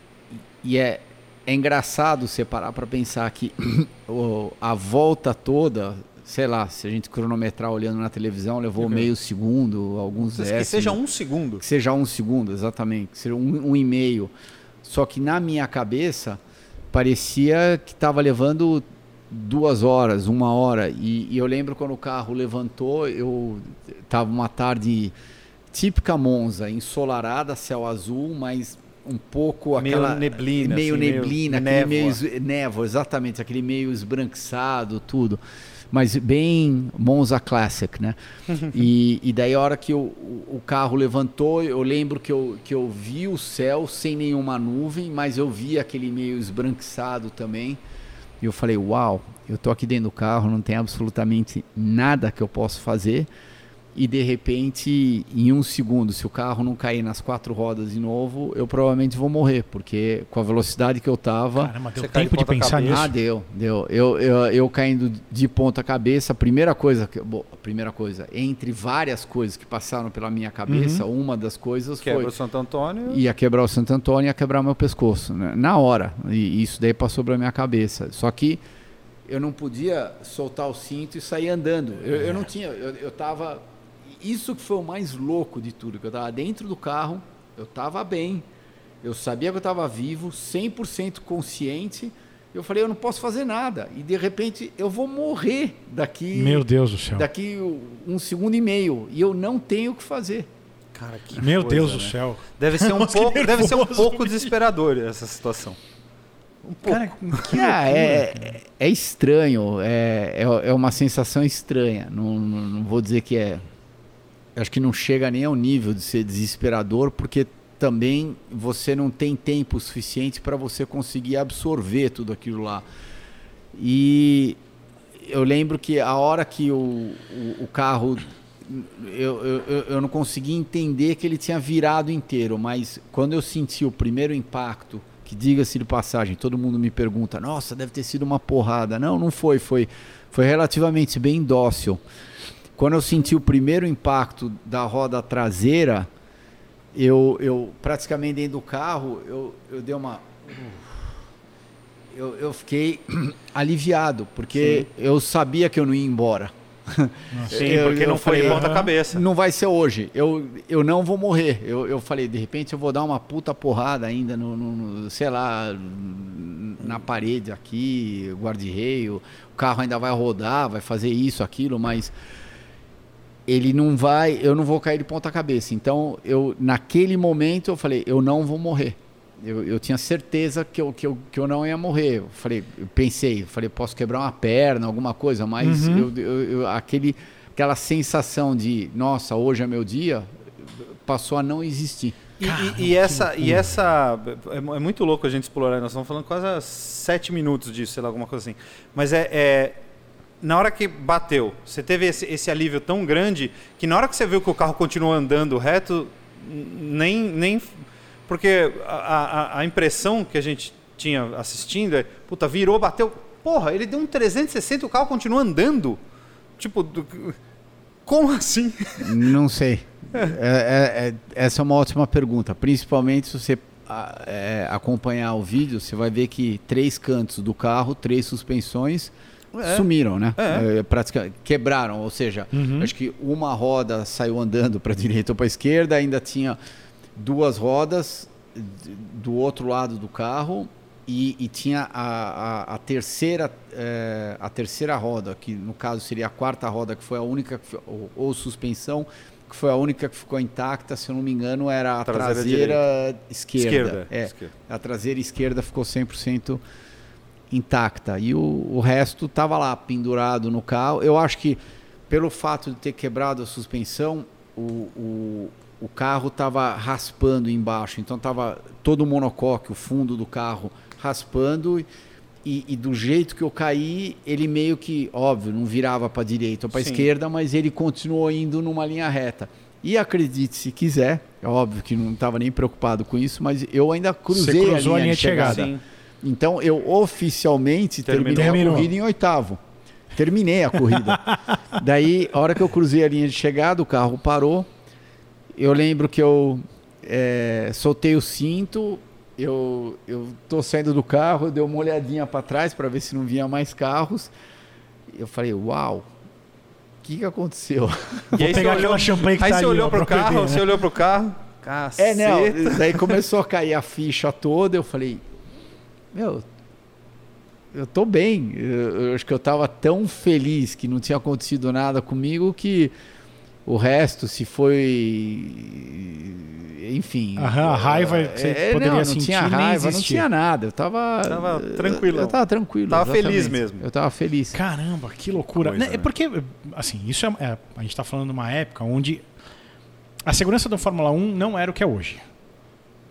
e é, é engraçado você parar para pensar que a volta toda, sei lá, se a gente cronometrar olhando na televisão, levou Uhum. meio segundo, alguns Que décimos. seja um segundo. Que seja um segundo, exatamente. Que seja um, um e meio. Só que na minha cabeça parecia que estava levando duas horas, uma hora. E, e eu lembro quando o carro levantou, eu tava uma tarde típica Monza, ensolarada, céu azul, mas um pouco Meio aquela neblina, meio assim, meio neblina, aquele névoa. meio névoa, exatamente, aquele meio esbranquiçado, tudo. Mas bem Monza Classic, né? e, e daí a hora que o, o, o carro levantou, eu lembro que eu, que eu vi o céu sem nenhuma nuvem, mas eu vi aquele meio esbranquiçado também. E eu falei, uau, eu tô aqui dentro do carro, não tem absolutamente nada que eu possa fazer. E de repente, em um segundo, se o carro não cair nas quatro rodas de novo, eu provavelmente vou morrer, porque com a velocidade que eu tava. Caramba, deu de tempo de ponta pensar cabeça. nisso. Ah, deu, deu. Eu, eu, eu caindo de ponta cabeça, a primeira coisa, que, bom, a primeira coisa, entre várias coisas que passaram pela minha cabeça, uma das coisas Quebra foi o Santo Antônio. ia quebrar o Santo Antônio e ia quebrar meu pescoço, né? na hora. E isso daí passou pela minha cabeça. Só que eu não podia soltar o cinto e sair andando. Eu, eu não tinha, eu, eu tava. Isso que foi o mais louco de tudo, que eu tava dentro do carro, eu tava bem, eu sabia que eu tava vivo, 100% consciente, Eu falei, eu não posso fazer nada. E de repente eu vou morrer daqui. Meu Deus do céu. Daqui um segundo e meio. E eu não tenho o que fazer. Cara, que Meu coisa, Deus né? do céu. Deve ser um Nossa, pouco, deve ser um pouco desesperador essa situação. Um pouco. Cara, que Ah, loucura. é, é estranho, é, é, é uma sensação estranha. Não, não, não vou dizer que é. Acho que não chega nem ao nível de ser desesperador, porque também você não tem tempo suficiente para você conseguir absorver tudo aquilo lá. E eu lembro que a hora que o, o, o carro. Eu, eu, eu- não consegui entender que ele tinha virado inteiro, mas quando eu senti o primeiro impacto, que diga-se de passagem, todo mundo me pergunta: nossa, deve ter sido uma porrada. Não, não foi, foi, foi relativamente bem dócil. Quando eu senti o primeiro impacto da roda traseira, eu, eu praticamente dentro do carro, eu, eu dei uma. Eu, eu fiquei aliviado, porque eu sabia que eu não ia embora. Sim, eu- porque eu não foi falei, ponta cabeça. Não vai ser hoje. Eu, eu não vou morrer. Eu, eu falei, de repente eu vou dar uma puta porrada ainda no, no- no- sei lá, na parede aqui, guarda-reio. O carro ainda vai rodar, vai fazer isso, aquilo, mas ele não vai, eu não vou cair de ponta cabeça. Então, eu naquele momento eu falei, eu não vou morrer. Eu, eu tinha certeza que eu, que, eu, que eu não ia morrer. Eu falei, eu pensei, eu falei, posso quebrar uma perna, alguma coisa, mas Uhum. eu, eu- eu- aquele, aquela sensação de, nossa, hoje é meu dia, passou a não existir. E, e- e essa, e essa é, é muito louco a gente explorar. Nós estamos falando quase sete minutos disso, sei lá, alguma coisa assim. Mas é, é- na hora que bateu, você teve esse, esse alívio tão grande que na hora que você viu que o carro continuou andando reto, nem, nem porque a, a- a impressão que a gente tinha assistindo é, puta, virou, bateu, porra, ele deu um 360 e o carro continua andando. Tipo, do- como assim? Não sei. É- é- é- essa é uma ótima pergunta. Principalmente se você é, acompanhar o vídeo, você vai ver que três cantos do carro, três suspensões É. sumiram, né? É. É, pratica- quebraram, ou seja, Uhum. acho que uma roda saiu andando para a direita ou para a esquerda, ainda tinha duas rodas do outro lado do carro e, e tinha a, a- a terceira é, a terceira roda que no caso seria a quarta roda que foi a única que foi- ou, ou suspensão que foi a única que ficou intacta se eu não me engano era a Traseira traseira, esquerda, Esquerda. É, Esquerda. a traseira esquerda ficou 100% intacta e o, o resto estava lá pendurado no carro. Eu acho que pelo fato de ter quebrado a suspensão, o, o, o carro estava raspando embaixo, então estava todo o monocoque, o fundo do carro raspando e, e do jeito que eu caí, ele meio que, óbvio, não virava para a direita ou para a esquerda, mas ele continuou indo numa linha reta. E acredite se quiser, é óbvio que não estava nem preocupado com isso, mas eu ainda cruzei Você cruzou a linha de chegada. Sim. Então eu oficialmente Terminou. terminei Terminou. a corrida em oitavo. Terminei a corrida. Daí, a hora que eu cruzei a linha de chegada, o carro parou. Eu lembro que eu é, soltei o cinto. Eu, eu tô saindo do carro, eu dei uma olhadinha para trás para ver se não vinha mais carros. Eu falei, uau, o que, que aconteceu? E aí você pegar olhou, aquela champanhe que aí tá você ali, olhou ó, pro pra carro, beber, né? você olhou pro carro, É, caceta. não. Daí começou a cair a ficha toda. Eu falei, meu, eu tô bem. Eu, eu acho que eu tava tão feliz que não tinha acontecido nada comigo que o resto, se foi. Enfim. Aham, a raiva que você é, poderia não, não sentir tinha nem raiva, não existia. tinha nada. Eu tava. Tava tranquilão. Eu tava tranquilo. Tava feliz exatamente. mesmo. Eu tava feliz. Caramba, que loucura. coisa, Né? É porque, assim, isso é, é- A gente está falando de uma época onde a segurança da Fórmula 1 não era o que é hoje.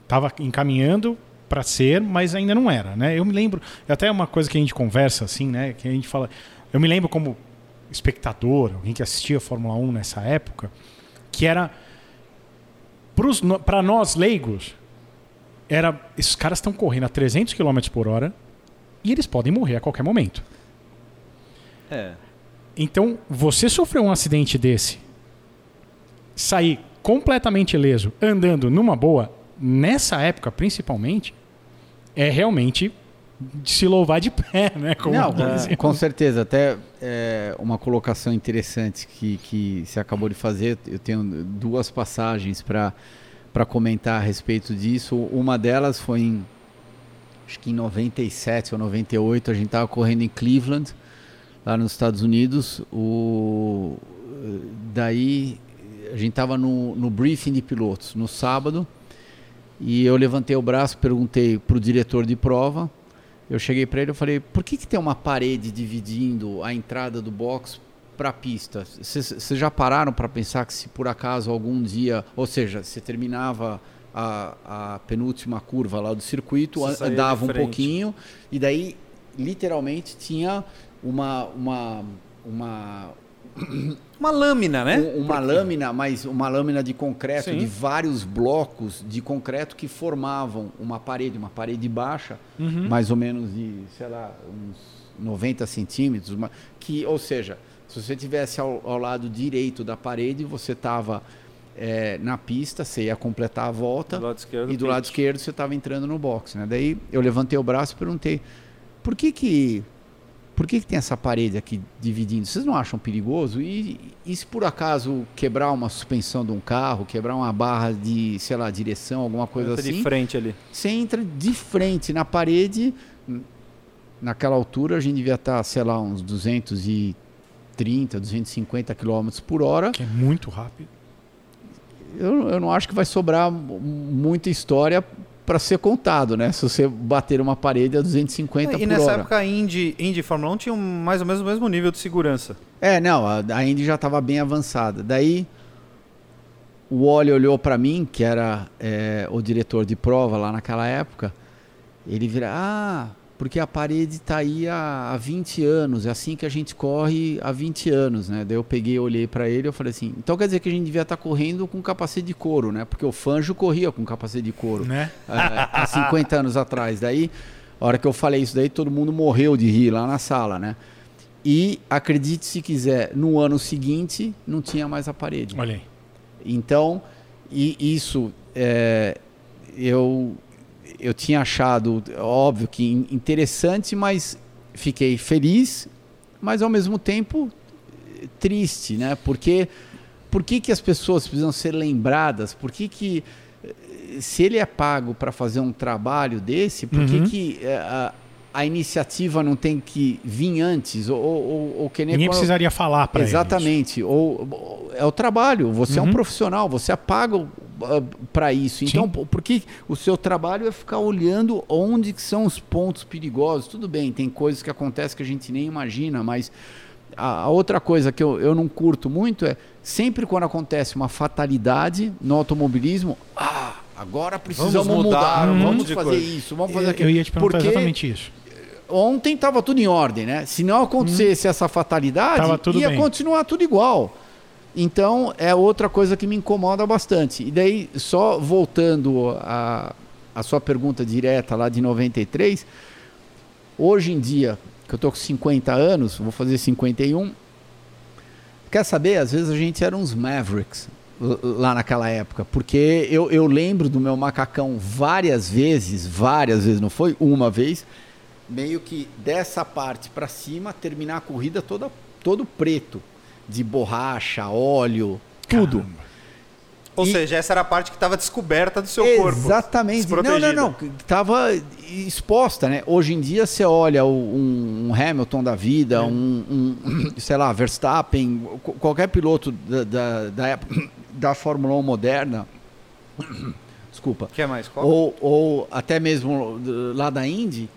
Tava encaminhando para ser, mas ainda não era, né? Eu me lembro, até uma coisa que a gente conversa assim, né? Que a gente fala. Eu me lembro como espectador, alguém que assistia a Fórmula 1 nessa época, que era. Para nós leigos, era. Esses caras estão correndo a 300 km por hora e eles podem morrer a qualquer momento. É. Então, você sofreu um acidente desse, sair completamente ileso, andando numa boa, nessa época principalmente, é realmente de se louvar de pé, né? Como Não, dizem. com certeza. Até é, uma colocação interessante que, que você acabou de fazer. Eu tenho duas passagens para comentar a respeito disso. Uma delas foi em acho que em 97 ou 98 a gente estava correndo em Cleveland, lá nos Estados Unidos. O, daí a gente estava no, no briefing de pilotos no sábado e eu levantei o braço, perguntei para o diretor de prova. Eu cheguei para ele e falei: por que, que tem uma parede dividindo a entrada do box para a pista? Vocês já pararam para pensar que se por acaso algum dia, ou seja, você terminava a, a penúltima curva lá do circuito, Você andava um pouquinho e daí literalmente tinha uma uma uma Uma lâmina, né? um- uma lâmina, mas uma lâmina de concreto, Sim. de vários blocos de concreto que formavam uma parede, uma parede baixa, Uhum. mais ou menos de, sei lá, uns 90 centímetros, uma- que, ou seja, se você tivesse ao, ao lado direito da parede, você estava na pista, você ia completar a volta, Do lado esquerdo, e do lado esquerdo você estava entrando no box, né? Daí eu levantei o braço e perguntei, por que que por que, que tem essa parede aqui dividindo? Vocês não acham perigoso? E, e se por acaso quebrar uma suspensão de um carro, quebrar uma barra de, sei lá, direção, alguma coisa Entra assim, de frente ali. você entra de frente na parede. Naquela altura a gente devia estar, sei lá, uns 230, 250 km por hora. Que é muito rápido. Eu, eu não acho que vai sobrar mu- muita história para ser contado, né? Se você bater uma parede a 250 e por nessa hora. época a Indy, Indy e Fórmula 1 tinham mais ou menos o mesmo nível de segurança. É, não, a, a Indy já estava bem avançada. Daí o Wally olhou para mim, que era é, o diretor de prova lá naquela época. Ele vira, ah, porque a parede está aí há, há 20 anos, é assim que a gente corre há 20 anos, né? Daí eu peguei, olhei para ele e falei assim, então quer dizer que a gente devia estar correndo com capacete de couro, né? Porque o Fanjo corria com capacete de couro Né? há há 50 anos atrás. Daí, a hora que eu falei isso daí, todo mundo morreu de rir lá na sala, né? E acredite se quiser, no ano seguinte não tinha mais a parede. Olha aí. Então, e isso é, eu eu tinha achado óbvio que in- interessante, mas fiquei feliz, mas ao mesmo tempo eh, triste, né? Porque por que, que as pessoas precisam ser lembradas? Por que, que eh, se ele é pago para fazer um trabalho desse, por que, Uhum. que eh, a, a iniciativa não tem que vir antes? Ou, ou, ou que nem Ninguém quando- precisaria falar para Exatamente. Ou, ou- é o trabalho. Você é um Uhum. profissional. Você é pago para isso. Então, Sim. por por que o seu trabalho é ficar olhando onde que são os pontos perigosos? Tudo bem, tem coisas que acontecem que a gente nem imagina, mas a, a outra coisa que eu, eu não curto muito é sempre quando acontece uma fatalidade no automobilismo, ah, agora precisamos Vamos mudar mudar, um monte vamos fazer coisa. isso, vamos fazer aquilo. eu ia te perguntar Porque exatamente isso. Ontem estava tudo em ordem, né? Se não acontecesse essa fatalidade, ia bem. continuar tudo igual. Então é outra coisa que me incomoda bastante. E daí, só voltando a, a sua pergunta direta lá de 93, hoje em dia, que eu tô com 50 anos, vou fazer 51, quer saber? Às vezes a gente era uns Mavericks lá naquela época, porque eu, eu lembro do meu macacão várias vezes, várias vezes, não foi uma vez, meio que dessa parte para cima terminar a corrida toda todo preto, de borracha, óleo, tudo. Caramba. Ou E- seja, essa era a parte que estava descoberta do seu corpo. Exatamente. Não, não, não. que Tava exposta, né? Hoje em dia você olha um, Hamilton da vida, um, um, sei lá, Verstappen, qu- qualquer piloto da, da, da época da Fórmula 1 moderna. Desculpa. Quer mais? Qual? Ou, ou até mesmo lá da Indy,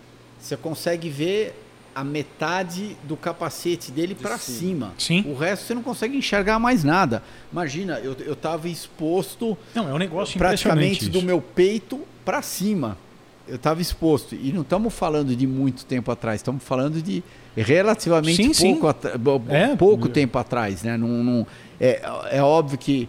você consegue ver a metade do capacete dele para cima. cima. Sim. O resto você não consegue enxergar mais nada. Imagina, eu, eu tava exposto Não, é um negócio praticamente do meu peito para cima. Eu estava exposto. E não estamos falando de muito tempo atrás, estamos falando de relativamente Sim, sim. pouco, bo- bo- É. pouco tempo atrás. Né? Não, não- é, é óbvio que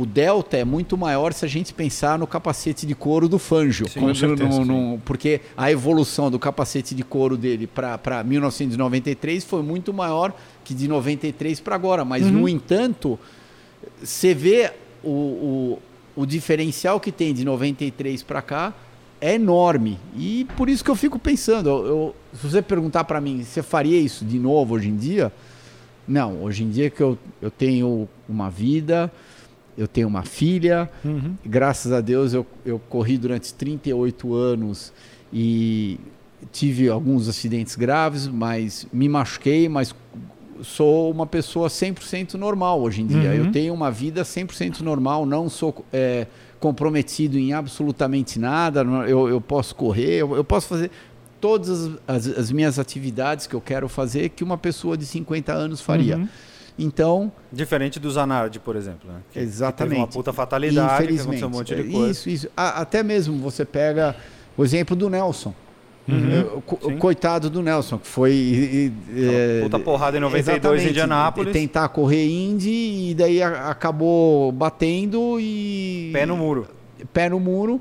o delta é muito maior se a gente pensar no capacete de couro do Fanjo. Sim, com certeza, no- no- porque a evolução do capacete de couro dele para 1993 foi muito maior que de 93 para agora. Mas, Uhum. no entanto, você vê o, o, o diferencial que tem de 93 para cá é enorme. E por isso que eu fico pensando, eu, eu- se você perguntar para mim, você faria isso de novo hoje em dia? Não, hoje em dia que eu, eu tenho uma vida, eu tenho uma filha, Uhum. graças a Deus eu, eu corri durante 38 anos e tive alguns acidentes graves, mas me machuquei, mas sou uma pessoa 100% normal hoje em dia. Uhum. Eu tenho uma vida 100% normal, não sou é, comprometido em absolutamente nada. Eu, eu posso correr, eu, eu posso fazer todas as, as minhas atividades que eu quero fazer que uma pessoa de 50 anos faria. Uhum. Então, Diferente do Zanardi, por exemplo. Né? Que- que Exatamente. Teve uma puta fatalidade, que infelizmente. aconteceu um monte de é, coisa. Isso, isso. Até mesmo você pega o exemplo do Nelson. Uhum. É, co- Sim. coitado do Nelson, que foi. e- e- é, puta porrada em 92 em Indianápolis. Tentar correr Indy e daí a- acabou batendo e. Pé no muro. Pé no muro.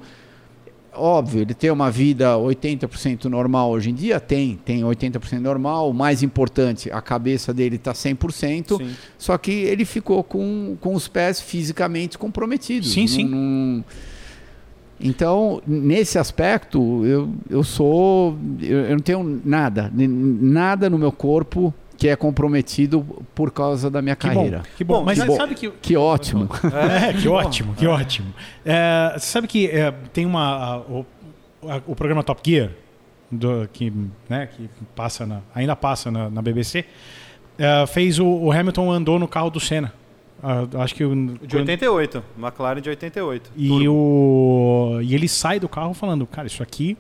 Óbvio, ele tem uma vida 80% normal hoje em dia? Tem, tem 80% normal. O mais importante, a cabeça dele está 100%. Sim. Só que ele ficou com, com os pés fisicamente comprometidos. Sim, Não- sim. não- Então, nesse aspecto, eu, eu sou. Eu, eu não tenho nada, nada no meu corpo que é comprometido por causa da minha Que carreira. bom, que bom. Mas que bom. sabe que... Que ótimo. É, que ótimo, que ótimo. É, você sabe que é, tem uma... a- o, a- o programa Top Gear, do- que, né, que passa na- ainda passa na, na BBC, é, fez o, o Hamilton andou no carro do Senna. Acho que... o- De 88. McLaren de 88. E, Turbo. o, e ele sai do carro falando, cara, isso aqui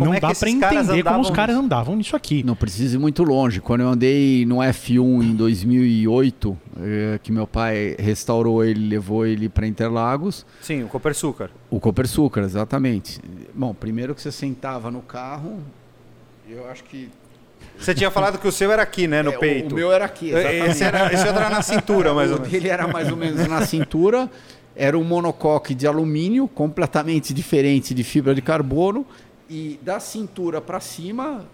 Como não é dá caras entender como os caras nisso?" andavam nisso aqui. Não precisa ir muito longe. Quando eu andei no F1 em 2008, eh, que meu pai restaurou ele, levou ele para Interlagos, Sim, o Copersucar. o Copersucar, exatamente. Bom, primeiro que você sentava no carro, eu acho que Você tinha falado que o seu era aqui, né? No É, o- peito. O meu era aqui, exatamente. Esse era, esse outro era na cintura, mais ou o menos. dele era mais ou menos na cintura. Era um monocoque de alumínio, completamente diferente de fibra de carbono. E da cintura para cima,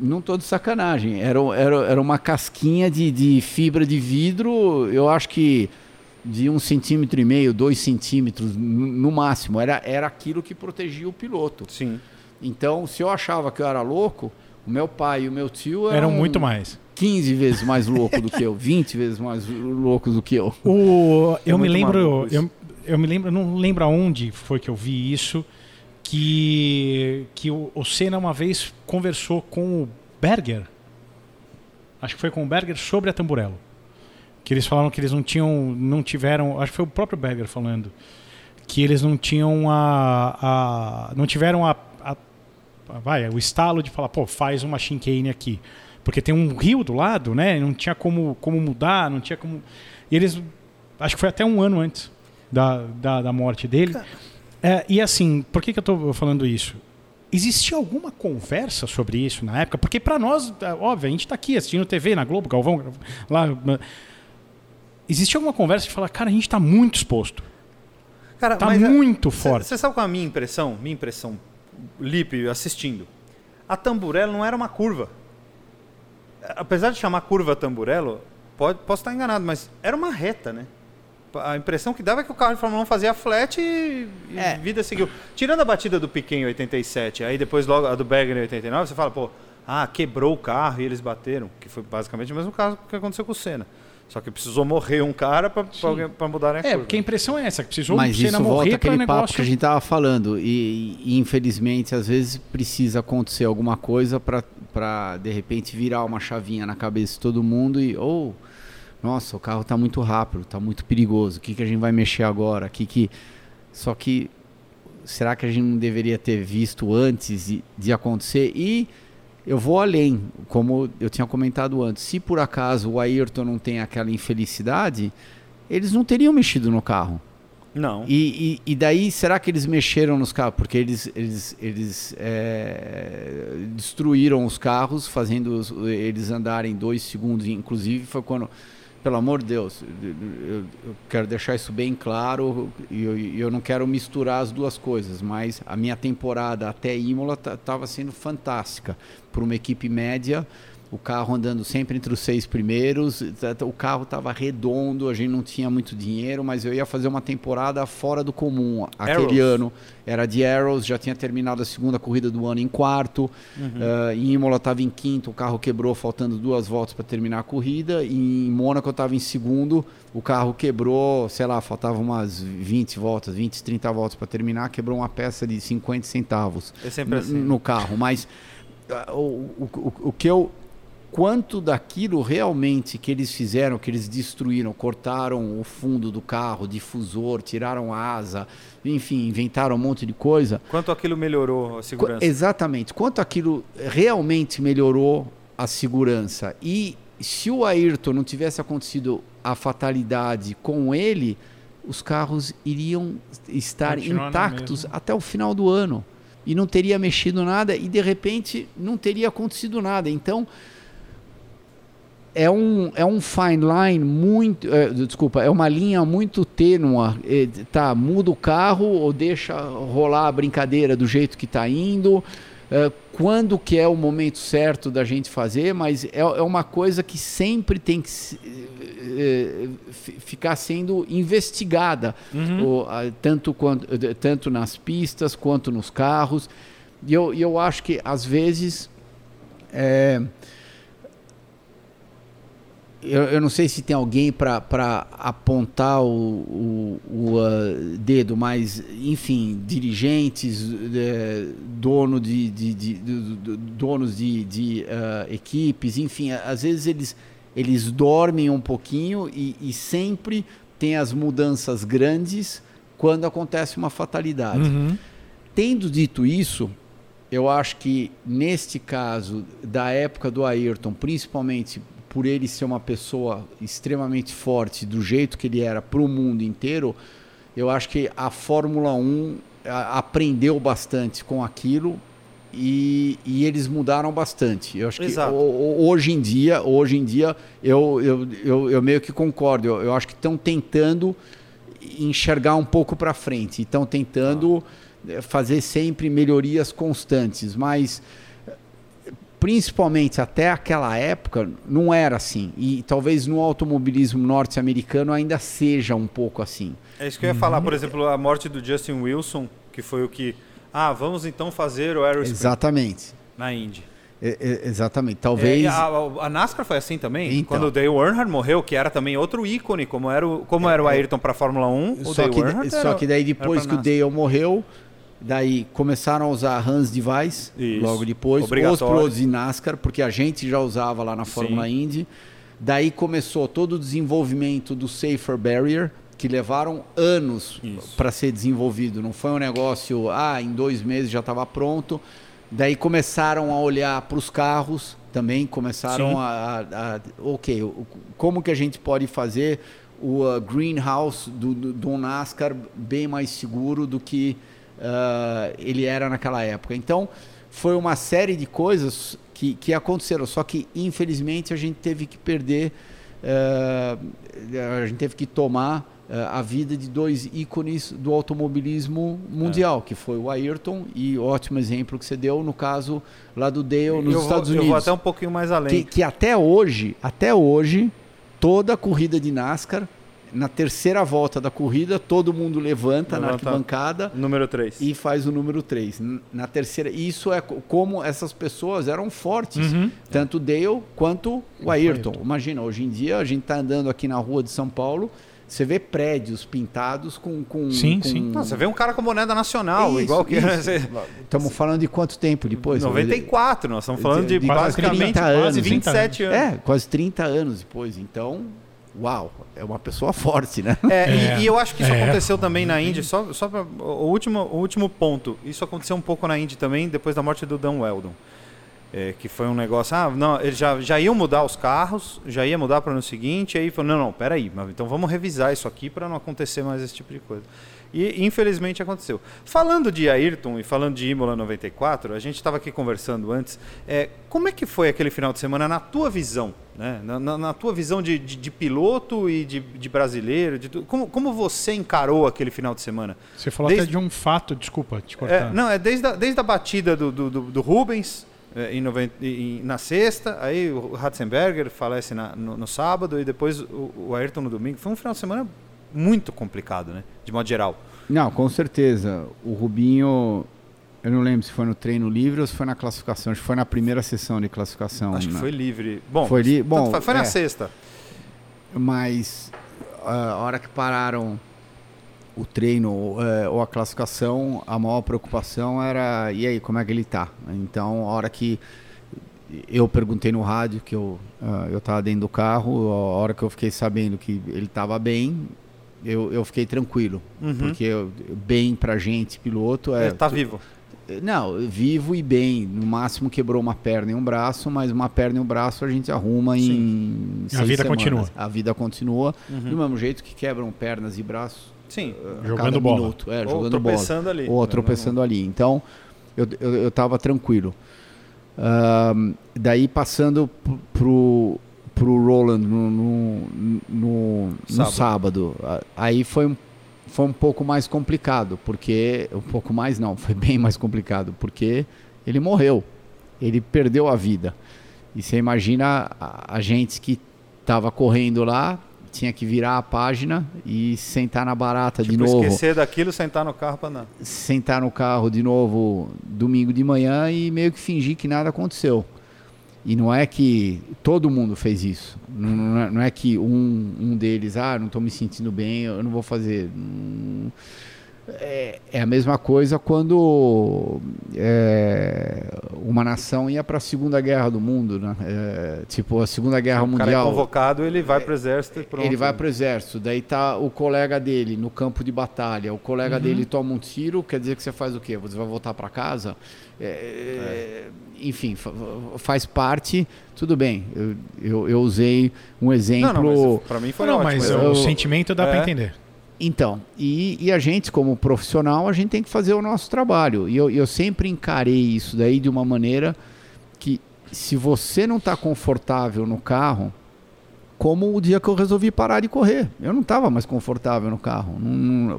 não tô de sacanagem. Era, era, era uma casquinha de, de fibra de vidro, eu acho que de um centímetro e meio, dois centímetros no máximo. Era, era aquilo que protegia o piloto. Sim. Então, se eu achava que eu era louco, o meu pai e o meu tio Eram eram muito mais. 15 vezes mais louco do que eu, 20 vezes mais loucos do que eu. O, eu me muito lembro, eu, eu me lembro, não lembro aonde foi que eu vi isso, que que o, Senna uma vez conversou com o Berger, acho que foi com o Berger sobre a Tamburello, que eles falaram que eles não tinham, não tiveram, acho que foi o próprio Berger falando, que eles não tinham a, a não tiveram a, a- a- vai, o estalo de falar, pô, faz uma chicane aqui. Porque tem um rio do lado, né? Não tinha como, como mudar, não tinha como. E eles. Acho que foi até um ano antes da, da, da morte dele. É, e assim, por que, que eu estou falando isso? Existia alguma conversa sobre isso na época? Porque para nós, é, óbvio, a gente está aqui assistindo TV na Globo, Galvão, lá. Existia alguma conversa de falar, cara, a gente está muito exposto. Cara, Tá é- muito cê- forte. Você sabe qual é a minha impressão? Minha impressão, Lipe, assistindo. A Tamburello não era uma curva. Apesar de chamar curva Tamburello, pode, posso estar enganado, mas era uma reta, né? A impressão que dava é que o carro de Fórmula 1 fazia flat e, e É. vida seguiu. Tirando a batida do Piquet em 87, aí depois logo a do Berger em 89, você fala, pô, ah, quebrou o carro e eles bateram, que foi basicamente o mesmo caso que aconteceu com o Senna. Só que precisou morrer um cara para mudar a É, curva. porque a impressão é essa, que precisou Mas o Senna isso volta morrer para o aquele papo negócio. que a gente tava falando. E, e, infelizmente, às vezes precisa acontecer alguma coisa para de repente virar uma chavinha na cabeça de todo mundo e ou nossa, o carro está muito rápido, está muito perigoso. O que, que a gente vai mexer agora? Que que só que será que a gente não deveria ter visto antes de, de acontecer? E eu vou além, como eu tinha comentado antes. Se por acaso o Ayrton não tem aquela infelicidade, eles não teriam mexido no carro. Não. E, e, e daí, será que eles mexeram nos carros? Porque eles, eles, eles é, destruíram os carros, fazendo os- eles andarem dois segundos. Inclusive, foi quando, pelo amor de Deus, eu, quero deixar isso bem claro e eu, eu não quero misturar as duas coisas, mas a minha temporada até Imola estava sendo fantástica. Para uma equipe média, o carro andando sempre entre os seis primeiros. O carro estava redondo, a gente não tinha muito dinheiro, mas eu ia fazer uma temporada fora do comum. Aquele Arrows. ano era de Arrows, já tinha terminado a segunda corrida do ano em quarto. Uh, em Imola estava em quinto, o carro quebrou faltando duas voltas para terminar a corrida. E em Mônaco eu estava em segundo, o carro quebrou, sei lá, faltava umas 20 voltas, 20, 30 voltas para terminar, quebrou uma peça de 50 centavos É assim. no carro. Mas ah, o, o, o, o que eu quanto daquilo realmente que eles fizeram, que eles destruíram, cortaram o fundo do carro, difusor, tiraram a asa, enfim, inventaram um monte de coisa. Quanto aquilo melhorou a Qu- segurança? Exatamente. Quanto aquilo realmente melhorou a segurança. E se o Ayrton não tivesse acontecido a fatalidade com ele, os carros iriam estar Continuar intactos até o final do ano. E não teria mexido nada e de repente não teria acontecido nada. Então é um, é um fine line muito. é, desculpa, é uma linha muito tênua. É, tá, muda o carro ou deixa rolar a brincadeira do jeito que está indo. é, quando que é o momento certo da gente fazer, mas é, é uma coisa que sempre tem que é, fi- ficar sendo investigada, a- tanto, quanto, tanto nas pistas quanto nos carros. E eu, eu acho que às vezes. É, eu, eu não sei se tem alguém para apontar o, o, o, ah, dedo, mas, enfim, dirigentes, eh, dono de, de, de- do- donos de, de, ah, equipes, enfim, às vezes eles, eles dormem um pouquinho e, e sempre tem as mudanças grandes quando acontece uma fatalidade. Uhum. Tendo dito isso, eu acho que neste caso, da época do Ayrton, principalmente por ele ser uma pessoa extremamente forte, do jeito que ele era para o mundo inteiro, eu acho que a Fórmula 1 a- aprendeu bastante com aquilo e, e eles mudaram bastante. Eu acho que Exato. ho- hoje em dia, hoje em dia, eu, eu, eu, eu meio que concordo. Eu, eu acho que estão tentando enxergar um pouco para frente. Estão tentando eh, fazer sempre melhorias constantes, mas principalmente até aquela época não era assim. E talvez no automobilismo norte-americano ainda seja um pouco assim. É isso que eu ia falar, por exemplo, a morte do Justin Wilson, que foi o que. Ah, vamos então fazer o Aerosprint Exatamente. na Indy. E- exatamente. Talvez. É, a, a- NASCAR foi assim também. Então. Quando o Dale Earnhardt morreu, que era também outro ícone, como era o, como era o Ayrton para a Fórmula 1, o só, que, só era- que daí depois que o. Dale morreu, daí começaram a usar Hans Device Isso. logo depois, os pros de NASCAR, porque a gente já usava lá na Fórmula Sim. Indy. Daí começou todo o desenvolvimento do Safer Barrier, que levaram anos para ser desenvolvido. Não foi um negócio, ah, em dois meses já estava pronto. Daí começaram a olhar para os carros também, começaram a, a- a- ok, como que a gente pode fazer o uh, greenhouse do, do, do NASCAR bem mais seguro do que uh, ele era naquela época. Então, foi uma série de coisas que, que aconteceram, só que infelizmente a gente teve que perder, uh, a gente teve que tomar uh, a vida de dois ícones do automobilismo mundial, que foi o Ayrton e ótimo exemplo que você deu no caso lá do Dale nos eu vou, Estados Eu Unidos vou até um pouquinho mais além. que, que até hoje, até hoje, toda corrida de NASCAR, na terceira volta da corrida, todo mundo levanta, na Levanta. arquibancada Número 3. e faz o número 3. Na terceira, isso é co- como essas pessoas eram fortes, Uhum. tanto o Dale quanto o Ayrton. Ayrton. Imagina, hoje em dia a gente está andando aqui na rua de São Paulo, você vê prédios pintados com. com Sim, com- sim. Não, você vê um cara com moneda nacional, Isso, igual que Estamos falando de quanto tempo depois? 94, nós estamos falando de, De quase basicamente 30 quase anos, 27 anos. É, quase 30 anos depois. Então, uau, é uma pessoa forte, né? É, e- É. E, eu acho que isso É. aconteceu também na Indy, só, só pra, o, último, o último ponto. Isso aconteceu um pouco na Indy também, depois da morte do Dan Weldon. É, que foi um negócio, ah, não, eles já, já iam mudar os carros, já ia mudar para o ano seguinte, aí falou, não, não, peraí, mas então vamos revisar isso aqui para não acontecer mais esse tipo de coisa. E infelizmente aconteceu. Falando de Ayrton e falando de Imola 94, a gente estava aqui conversando antes, é, como é que foi aquele final de semana na tua visão? Né? Na, na- na tua visão de, de- de piloto e de, de brasileiro, de como, como você encarou aquele final de semana? Você falou Desde- até de um fato, desculpa te cortar. É, não, é desde a, desde a batida do, do, do- do Rubens, eh, em 90, em- na sexta, aí o Ratzenberger falece na- no, no sábado e depois o, o Ayrton no domingo. Foi um final de semana muito complicado, né? De modo geral. Não, com certeza. O Rubinho, eu não lembro se foi no treino livre ou se foi na classificação. Acho que foi na primeira sessão de classificação. Acho que né? foi livre. Bom, Foi li- bom, faz, foi na é. sexta. Mas a hora que pararam o treino eh, ou a classificação, a maior preocupação era e aí, como é que ele tá? Então, a hora que eu perguntei no rádio que eu ah, eu estava dentro do carro, a hora que eu fiquei sabendo que ele estava bem, eu, eu fiquei tranquilo, Uhum. porque eu- bem pra gente piloto é Ele tá vivo. não, vivo e bem. No máximo quebrou uma perna e um braço, mas uma perna e um braço a gente arruma em. A vida semanas. continua. A vida continua. Uhum. Do mesmo jeito que quebram pernas e braços. Sim. a Jogando cada bola. Minuto. É, Ou jogando tropeçando ali. bola. Ou tropeçando ali. Então, eu, eu, eu tava tranquilo. Ahn, daí passando pro- pro, Roland no, no, no, no Sábado. sábado. a- Aí foi um, foi um pouco mais complicado, porque. Um pouco mais não, foi bem mais complicado, porque ele morreu. Ele perdeu a vida. E você imagina a, a gente que estava correndo lá, tinha que virar a página e sentar na barata de Tipo, novo esquecer daquilo, sentar no carro pra andar. sentar no carro de novo domingo de manhã e meio que fingir que nada aconteceu. E não é que todo mundo fez isso. Não, não é, não é que um, um deles, ah, não estou me sentindo bem, eu não vou fazer. Hum, É, é a mesma coisa quando é, uma nação ia para a Segunda Guerra do Mundo, né? É, tipo a Segunda Guerra o cara é Mundial. convocado, ele vai pro exército e pronto. Ele vai pro exército, daí tá o colega dele no campo de batalha, o colega dele toma um tiro, quer dizer que você faz o quê? Você vai voltar para casa? É, Enfim, fa- faz parte, tudo bem. Eu, eu, eu usei um exemplo. Não, não, mas pra mim foi não, ótimo. mas o eu- sentimento dá É. pra entender. Então, e, e a gente, como profissional, a gente tem que fazer o nosso trabalho. E eu, eu sempre encarei isso daí de uma maneira que, se você não está confortável no carro, como o dia que eu resolvi parar de correr. Eu não estava mais confortável no carro.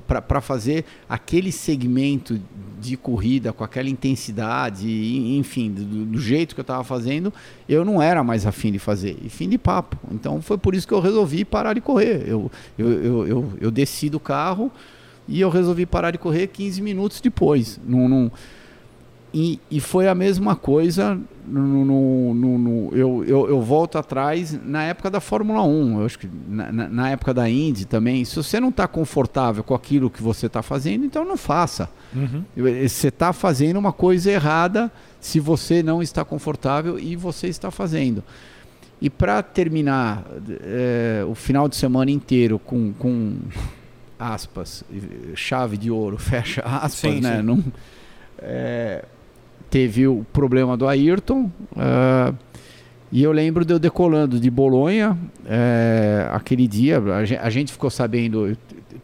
Para fazer aquele segmento de corrida com aquela intensidade, enfim, do, do jeito que eu estava fazendo, eu não era mais afim de fazer. E fim de papo. Então foi por isso que eu resolvi parar de correr. Eu, eu, eu, eu, eu desci do carro e eu resolvi parar de correr 15 minutos depois. E, e foi a mesma coisa. No, no- no- no- eu, eu, eu volto atrás na época da Fórmula 1. Eu acho que na, na- época da Indy também. Se você não está confortável com aquilo que você está fazendo, então não faça. Uhum. Você está fazendo uma coisa errada se você não está confortável e você está fazendo. E para terminar eh, o final de semana inteiro com, com aspas, chave de ouro, fecha aspas, Sim, né? sim. Não, eh, teve o problema do Ayrton. ah, e eu lembro de eu decolando de Bolonha eh, aquele dia. A gen- a gente ficou sabendo.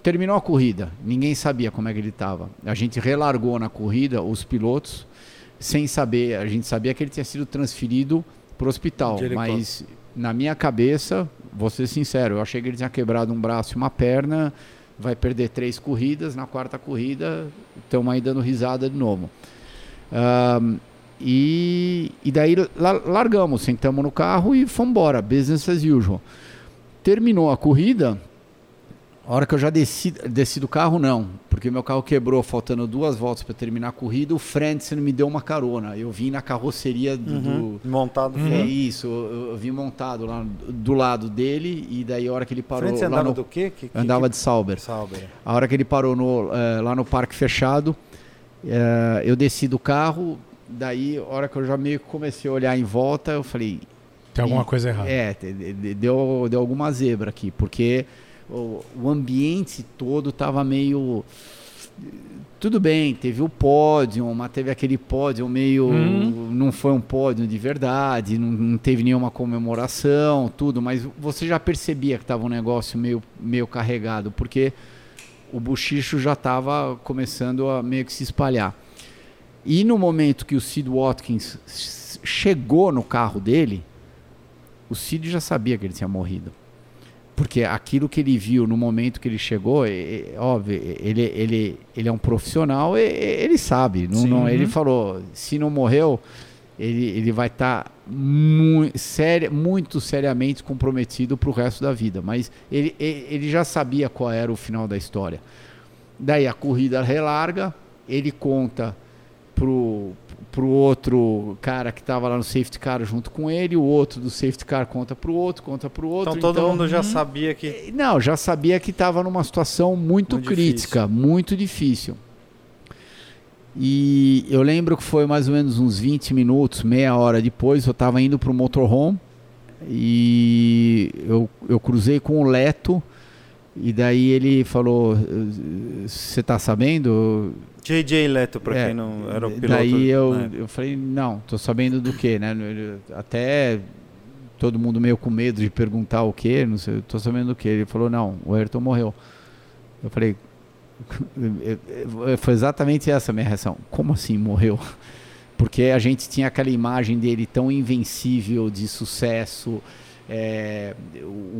Terminou a corrida, ninguém sabia como é que ele estava. A gente relargou na corrida os pilotos sem saber. A gente sabia que ele tinha sido transferido para o hospital, mas na minha cabeça, vou ser sincero, eu achei que ele tinha quebrado um braço e uma perna. Vai perder três corridas, na quarta corrida estamos aí dando risada de novo. Ahn, e, e daí la- largamos, sentamos no carro e fomos embora, business as usual. Terminou a corrida, a hora que eu já desci, desci do carro, não, porque meu carro quebrou, faltando duas voltas para terminar a corrida, o Frentzen me deu uma carona. Eu vim na carroceria do. Uhum, do- montado É fora. isso, eu, eu vim montado lá do lado dele, e daí a hora que ele parou. Lá andava no- do quê? Que, que, andava de Sauber. Sauber. A hora que ele parou no, eh, lá no parque fechado, eh, eu desci do carro. Daí, a hora que eu já meio que comecei a olhar em volta, eu falei: Tem alguma coisa errada. é, deu, deu alguma zebra aqui, porque o, o ambiente todo tava meio. Tudo bem, teve o pódio, mas teve aquele pódio meio. Hum. Não foi um pódio de verdade, não, não teve nenhuma comemoração, tudo, mas você já percebia que tava um negócio meio, meio carregado, porque o buchicho já estava começando a meio que se espalhar. E no momento que o Sid Watkins chegou no carro dele, o Cid já sabia que ele tinha morrido. Porque aquilo que ele viu no momento que ele chegou, é, é, óbvio, ele, ele, ele é um profissional, e- ele sabe. Não, Sim. não- ele Uhum. falou: se não morreu, ele, ele vai estar tá mu séria, muito seriamente comprometido para o resto da vida. Mas ele, ele já sabia qual era o final da história. Daí a corrida relarga, ele conta pro, pro outro cara que estava lá no safety car junto com ele, o outro do safety car conta pro outro, conta pro outro. Então todo então, mundo já hum, sabia que. Não, já sabia que estava numa situação muito, muito crítica, difícil. muito difícil. E eu lembro que foi mais ou menos uns 20 minutos, meia hora depois, eu estava indo para o motorhome e eu, eu cruzei com o Leto e daí ele falou, você está sabendo? JJ Leto, para é, quem não era o piloto. Daí eu, né? eu falei, não, tô sabendo do que, né? Até todo mundo meio com medo de perguntar o que, não sei, tô sabendo do que. Ele falou, não, o Ayrton morreu. Eu falei, foi exatamente essa a minha reação. Como assim morreu? Porque a gente tinha aquela imagem dele tão invencível de sucesso, é,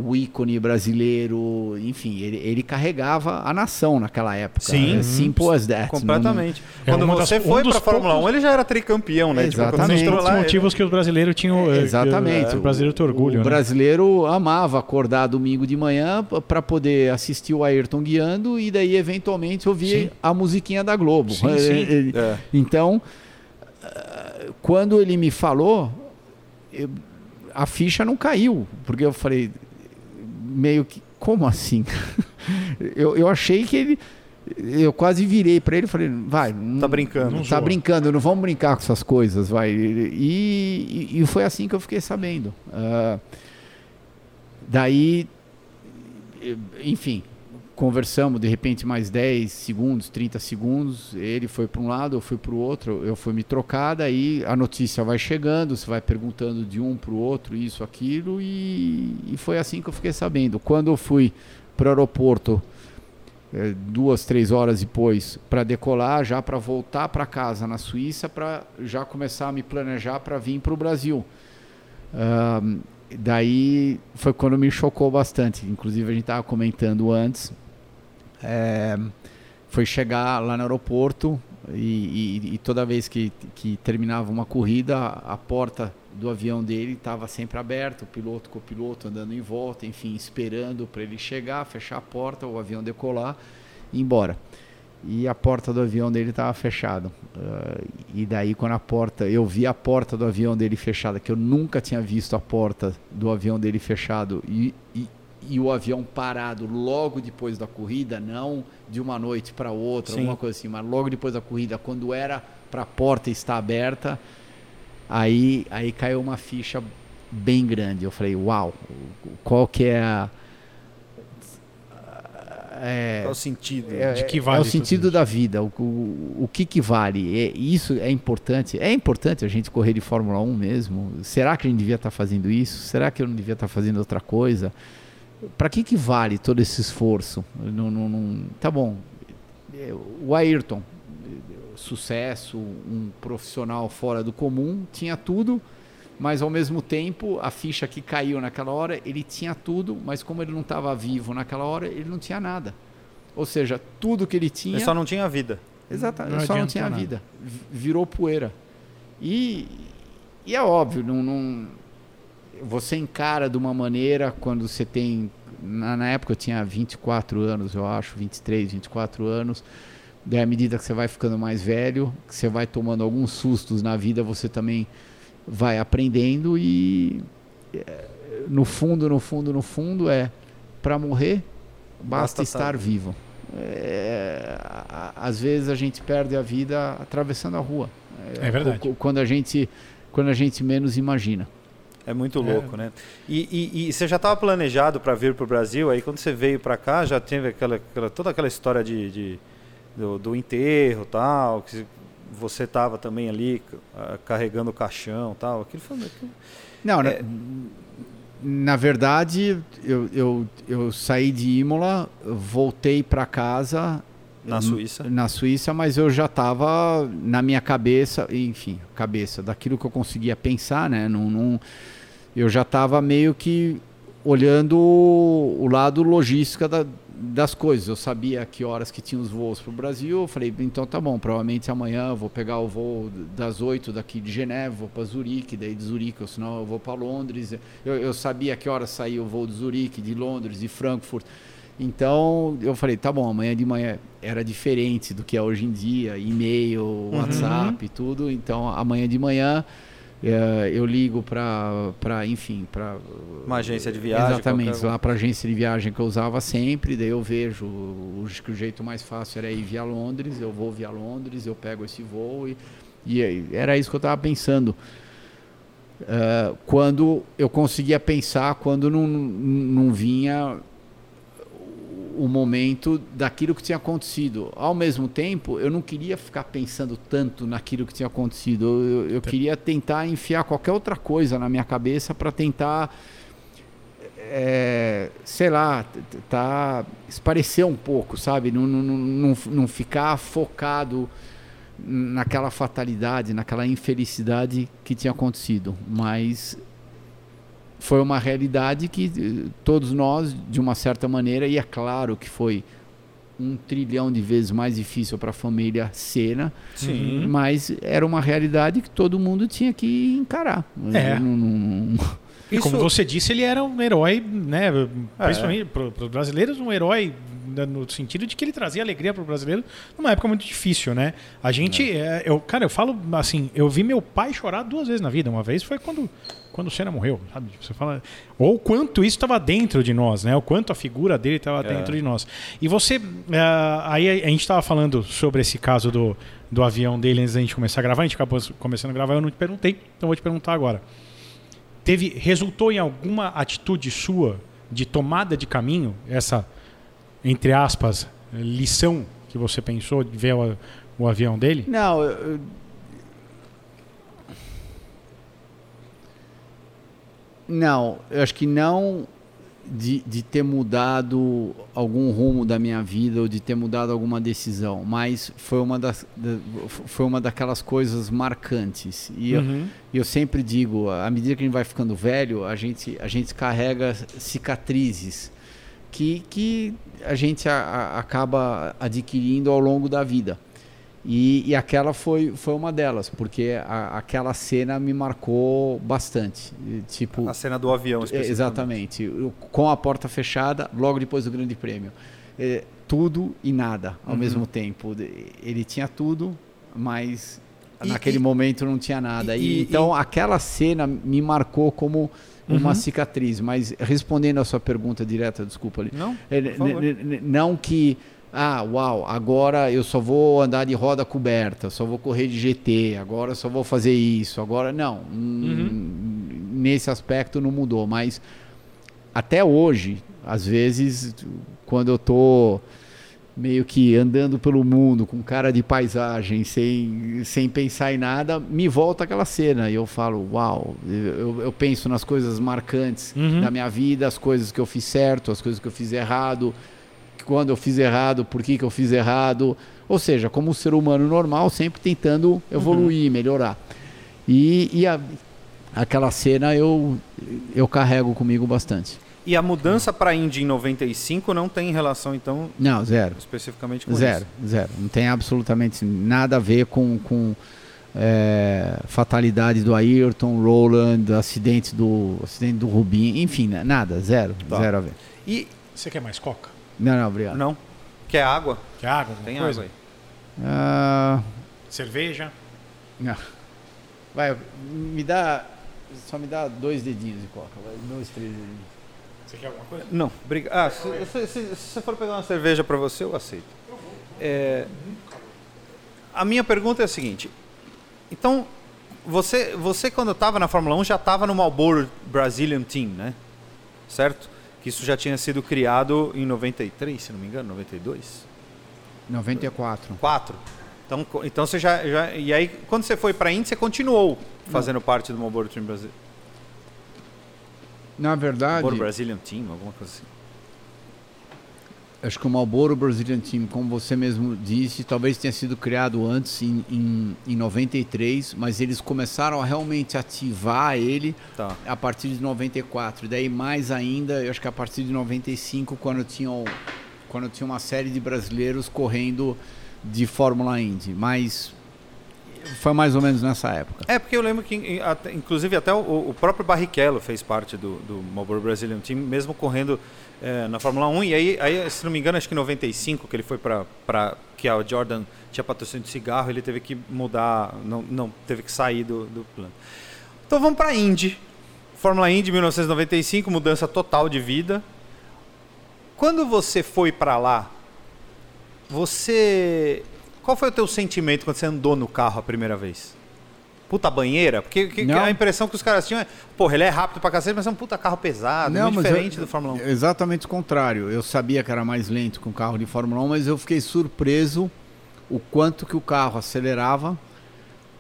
o ícone brasileiro, enfim, ele, ele, carregava a nação naquela época. Sim, é, simple as that. Completamente. Não... Quando é você das, foi um para a Fórmula 1, ele já era tricampeão, né? Tipo, Exatamente. Tipo, um dos motivos ele... que os brasileiros tinham. É, Exatamente. o brasileiro tem orgulho. O né? brasileiro amava acordar domingo de manhã para poder assistir o Ayrton guiando e daí eventualmente ouvir sim. a musiquinha da Globo. Sim, sim. É. Então, quando ele me falou, eu, a ficha não caiu, porque eu falei, meio que, como assim? eu, eu achei que ele. Eu quase virei para ele e falei, vai. Tá brincando. Não tá brincando, não vamos brincar com essas coisas, vai. E, e, e foi assim que eu fiquei sabendo. Uh, daí, enfim, conversamos de repente mais 10 segundos, 30 segundos, ele foi para um lado, eu fui para o outro, eu fui me trocar, daí a notícia vai chegando, você vai perguntando de um para o outro, isso, aquilo, e, e, foi assim que eu fiquei sabendo. Quando eu fui para o aeroporto, é, duas, três horas depois, para decolar, já para voltar para casa na Suíça, para já começar a me planejar para vir para o Brasil. Um, daí foi quando me chocou bastante. Inclusive a gente estava comentando antes é, foi chegar lá no aeroporto e, e, e toda vez que, que, terminava uma corrida, a porta do avião dele estava sempre aberta, o piloto o piloto andando em volta, enfim, esperando para ele chegar, fechar a porta, o avião decolar e ir embora. E a porta do avião dele estava fechada. Uh, e daí, quando a porta, eu vi a porta do avião dele fechada, que eu nunca tinha visto a porta do avião dele fechado, e, e e o avião parado logo depois da corrida, não de uma noite para outra, Sim. alguma coisa assim, mas logo depois da corrida, quando era para a porta estar aberta, aí, aí caiu uma ficha bem grande. Eu falei, uau, qual que é a. É, qual o sentido? É, de que vale é o sentido da vida, o, o, o que, que vale. É, isso é importante. É importante a gente correr de Fórmula 1 mesmo. Será que a gente devia estar fazendo isso? Será que eu não devia estar fazendo outra coisa? Para que, que vale todo esse esforço? Não, não, não, tá bom. O Ayrton, sucesso, um profissional fora do comum, tinha tudo, mas ao mesmo tempo a ficha que caiu naquela hora, ele tinha tudo, mas como ele não estava vivo naquela hora, ele não tinha nada. Ou seja, tudo que ele tinha. Ele só não tinha vida. Exatamente, ele só não tinha nada. vida. Virou poeira. E, e é óbvio, não, não você encara de uma maneira quando você tem. Na, na, época eu tinha 24 anos, eu acho, 23, 24 anos. Daí, à medida que você vai ficando mais velho, que você vai tomando alguns sustos na vida, você também vai aprendendo e. É, no fundo, no fundo, no fundo, é para morrer, basta, basta estar vivo. É, às vezes a gente perde a vida atravessando a rua. É, é verdade. Quando a gente, quando a gente menos imagina. É muito é. louco, é. né? E, e, e, você já estava planejado para vir para o Brasil, aí quando você veio para cá já teve aquela, aquela, toda aquela história de, de do, do, enterro tal, que você estava também ali uh, carregando o caixão tal. Aquilo foi. Aquilo, Não, é, na, na verdade eu, eu, eu saí de Imola, voltei para casa na Suíça. Na Suíça, mas eu já estava na minha cabeça, enfim, cabeça, daquilo que eu conseguia pensar, né? Num eu já estava meio que olhando o lado logística da, das coisas. Eu sabia que horas que tinha os voos para o Brasil. Eu falei, então tá bom, provavelmente amanhã eu vou pegar o voo das 8 daqui de Geneva, vou para Zurique, daí de Zurique, ou senão eu vou para Londres. Eu, eu sabia que horas saía o voo de Zurique, de Londres, de Frankfurt. Então eu falei, tá bom, amanhã de manhã era diferente do que é hoje em dia, e-mail, Uhum. WhatsApp, tudo. Então amanhã de manhã eu ligo para, enfim, para Uma agência de viagem. Exatamente, qualquer- lá para agência de viagem que eu usava sempre, daí eu vejo o, que o jeito mais fácil era ir via Londres, eu vou via Londres, eu pego esse voo e, e era isso que eu estava pensando. Ah, quando eu conseguia pensar, quando não, não vinha o momento daquilo que tinha acontecido. Ao mesmo tempo, eu não queria ficar pensando tanto naquilo que tinha acontecido. Eu, eu- eu queria tentar enfiar qualquer outra coisa na minha cabeça para tentar, é, sei lá, tá, esparecer um pouco, sabe? Não, não, não, não ficar focado naquela fatalidade, naquela infelicidade que tinha acontecido. Mas foi uma realidade que eh, todos nós, de uma certa maneira, e é claro que foi um trilhão de vezes mais difícil para a família Senna, Sim. mas era uma realidade que todo mundo tinha que encarar. É. Não- não- não- E como Isso- você disse, ele era um herói, né? É. Principalmente para os brasileiros, um herói no sentido de que ele trazia alegria para o brasileiro numa época muito difícil, né? A gente, é, eu, cara, eu falo assim, eu vi meu pai chorar duas vezes na vida. Uma vez foi quando quando o Senna morreu, sabe? Você fala, ou o quanto isso estava dentro de nós, né? O quanto a figura dele estava É. dentro de nós. E você, é, aí a gente estava falando sobre esse caso do, do avião dele antes da gente começar a gravar. A gente acabou começando a gravar, eu não te perguntei, então vou te perguntar agora teve resultou em alguma atitude sua de tomada de caminho essa entre aspas lição que você pensou de ver o, o avião dele Não, eu- eu- não, eu acho que não de, de ter mudado algum rumo da minha vida ou de ter mudado alguma decisão, mas foi uma das da- foi uma daquelas coisas marcantes. E eu, Uhum. e eu sempre digo, à medida que a gente vai ficando velho, a gente, a gente carrega cicatrizes que, que a gente a- a- acaba adquirindo ao longo da vida. E, e aquela foi, foi uma delas, porque a- aquela cena me marcou bastante. Tipo, A cena do avião, é. Exatamente. Com a porta fechada, logo depois do Grande Prêmio. É, tudo e nada ao Uhum. mesmo tempo. Ele tinha tudo, mas E- naquele e- momento não tinha nada. E- então aquela cena me marcou como uma Uhum. cicatriz. Mas respondendo a sua pergunta direta, desculpa ali. Não? É, não que ah, uau, agora eu só vou andar de roda coberta, só vou correr de GT, agora só vou fazer isso, agora não. Hum, Nesse aspecto não mudou, mas até hoje, às vezes, quando eu tô meio que andando pelo mundo com cara de paisagem, sem, sem pensar em nada, me volta aquela cena e eu falo, uau, eu, eu penso nas coisas marcantes Uhum. da minha vida, as coisas que eu fiz certo, as coisas que eu fiz errado, quando eu fiz errado, por que, que eu fiz errado. Ou seja, como um ser humano normal, sempre tentando evoluir, melhorar. E, e a- aquela cena eu, eu carrego comigo bastante. E a mudança para Indy em 95 não tem relação, então, Não, zero. especificamente com Zero, isso. zero. Não tem absolutamente nada a ver com, com é, fatalidade do Ayrton, Roland, acidente do, acidente do Rubinho, enfim, né, nada, zero, Tá. zero a ver. E. você quer mais coca Não, não, obrigado. Não. Quer água? quer água Tem coisa água aí. Ah, cerveja não. Vai, me dá, só me dá dois dedinhos de coca, vai, dois, três dedinhos. Você quer alguma coisa Não, obrigado. Ah, se, se- se- se você for pegar uma cerveja para você, eu aceito. É, a minha pergunta é a seguinte. Então, você, você quando estava na Fórmula 1 já estava no Marlboro Brazilian Team, né? Certo? Que isso já tinha sido criado em 93, se não me engano, 92? 94. 4. Então, então você já, já. E aí, quando você foi para a Indy, você continuou fazendo parte do Marlboro Team Brasil. Na verdade, Marlboro Brazilian Team, alguma coisa assim. Acho que o Marlboro Brazilian Team, como você mesmo disse, talvez tenha sido criado antes, em, em, em 93, mas eles começaram a realmente ativar ele Tá. a partir de 94. E daí mais ainda, eu acho que a partir de 95, quando tinha, quando tinha uma série de brasileiros correndo de Fórmula Indy. Mas foi mais ou menos nessa época. É, porque eu lembro que, inclusive, até o, o próprio Barrichello fez parte do, do Marlboro Brazilian Team, mesmo correndo eh, na Fórmula 1. E aí, aí, se não me engano, acho que em 95, que ele foi para. que a Jordan tinha patrocínio de cigarro, ele teve que mudar, não, não teve que sair do, do plano. Então vamos para Indy. Fórmula Indy 1995, mudança total de vida. Quando você foi para lá, você. Qual foi o teu sentimento quando você andou no carro a primeira vez? Puta banheira? Porque que- Não. a impressão que os caras tinham é, porra, ele é rápido pra cacete, mas é um puta carro pesado, muito mas diferente eu- do Fórmula 1. Exatamente o contrário. Eu sabia que era mais lento com o carro de Fórmula 1, mas eu fiquei surpreso o quanto que o carro acelerava.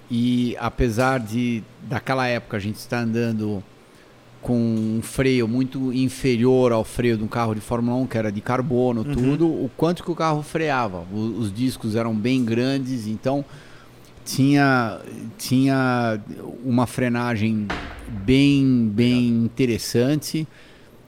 E apesar de daquela época a gente estar andando com um freio muito inferior ao freio de um carro de Fórmula 1, que era de carbono, Uhum. tudo, o quanto que o carro freava. O- os discos eram bem grandes, então tinha, tinha uma frenagem bem, bem interessante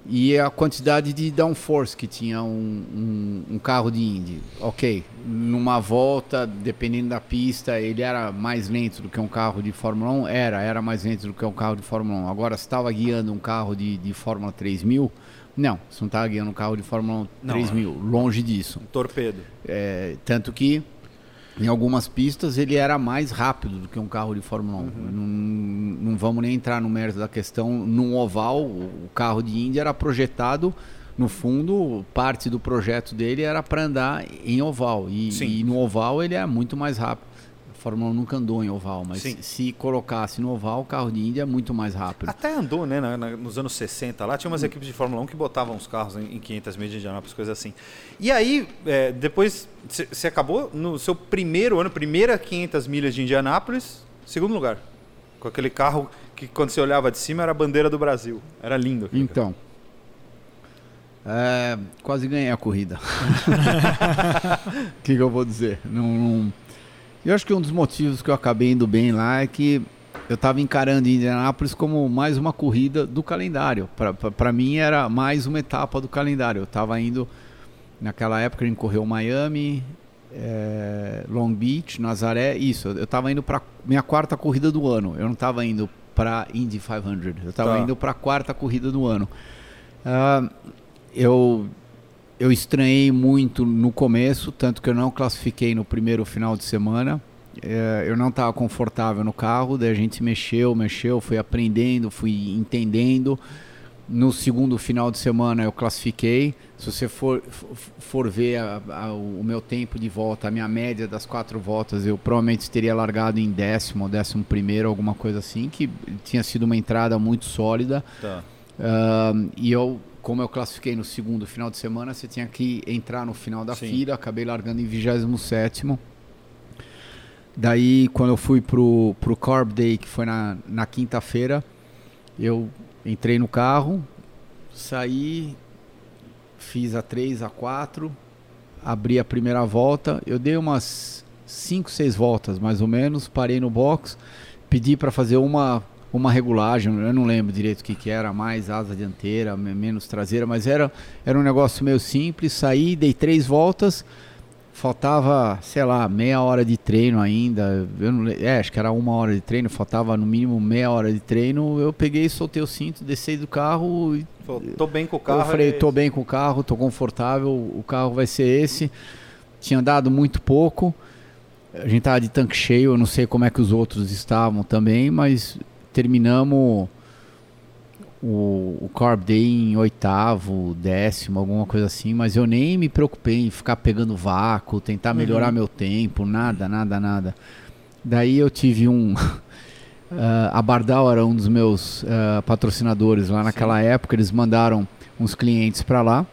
e a quantidade de downforce que tinha um, um, um carro de Indy. Ok, numa volta, dependendo da pista, ele era mais lento do que um carro de Fórmula 1? Era, era mais lento do que um carro de Fórmula 1. Agora, se estava guiando um carro de, de Fórmula 3000, não, você não estava guiando um carro de Fórmula 1 Não, 3000, longe disso. Um torpedo. É, tanto que em algumas pistas ele era mais rápido do que um carro de Fórmula 1. Não, não vamos nem entrar no mérito da questão. Num oval, o carro de Indy era projetado, no fundo, parte do projeto dele era para andar em oval. E, e no oval ele é muito mais rápido. Fórmula 1 nunca andou em oval, mas Sim. se colocasse no oval, o carro de Indy é muito mais rápido. Até andou, né, na- na- nos anos 60 lá, tinha umas equipes de Fórmula 1 que botavam os carros em, em 500 milhas de Indianápolis, coisa assim. E aí, é, depois, você acabou no seu primeiro ano, primeira 500 milhas de Indianápolis, segundo lugar. Com aquele carro que quando você olhava de cima era a bandeira do Brasil. Era lindo. Então. é, quase ganhei a corrida. O que, que eu vou dizer? Não, não- Eu acho que um dos motivos que eu acabei indo bem lá é que eu estava encarando Indianápolis como mais uma corrida do calendário. Para mim era mais uma etapa do calendário. Eu estava indo, naquela época a gente correu Miami, é, Long Beach, Nazaré, isso. Eu estava indo para minha quarta corrida do ano. Eu não estava indo para Indy 500. Eu estava Tá. indo para a quarta corrida do ano. Ah, eu eu estranhei muito no começo, tanto que eu não classifiquei no primeiro final de semana. É, eu não estava confortável no carro, daí a gente mexeu, mexeu, fui aprendendo, fui entendendo. No segundo final de semana eu classifiquei. Se você for, for ver a- a- o meu tempo de volta, a minha média das quatro voltas, eu provavelmente teria largado em décimo ou décimo primeiro, alguma coisa assim, que tinha sido uma entrada muito sólida. Tá. Ahn, e eu, como eu classifiquei no segundo final de semana, você tinha que entrar no final da Sim. fila, acabei largando em 27 Daí, quando eu fui pro, pro Carb Day, que foi na, na quinta-feira, eu entrei no carro, saí, fiz a 3, a 4, abri a primeira volta, eu dei umas 5, 6 voltas mais ou menos, parei no box, pedi para fazer uma uma regulagem, eu não lembro direito o que, que era, mais asa dianteira, me- menos traseira, mas era, era um negócio meio simples, saí, dei três voltas, faltava, sei lá, meia hora de treino ainda, eu não, é, acho que era uma hora de treino, faltava no mínimo meia hora de treino, eu peguei, soltei o cinto, desci do carro e tô bem com o carro. eu falei, é tô bem com o carro, tô confortável, o carro vai ser esse. Tinha andado muito pouco. A gente tava de tanque cheio, eu não sei como é que os outros estavam também, mas terminamos o, o Carb Day em oitavo, décimo, alguma coisa assim, mas eu nem me preocupei em ficar pegando vácuo, tentar melhorar meu tempo, nada, nada, nada. Daí eu tive um. ah, a Bardal era um dos meus ah, patrocinadores lá naquela época. Eles mandaram uns clientes para lá.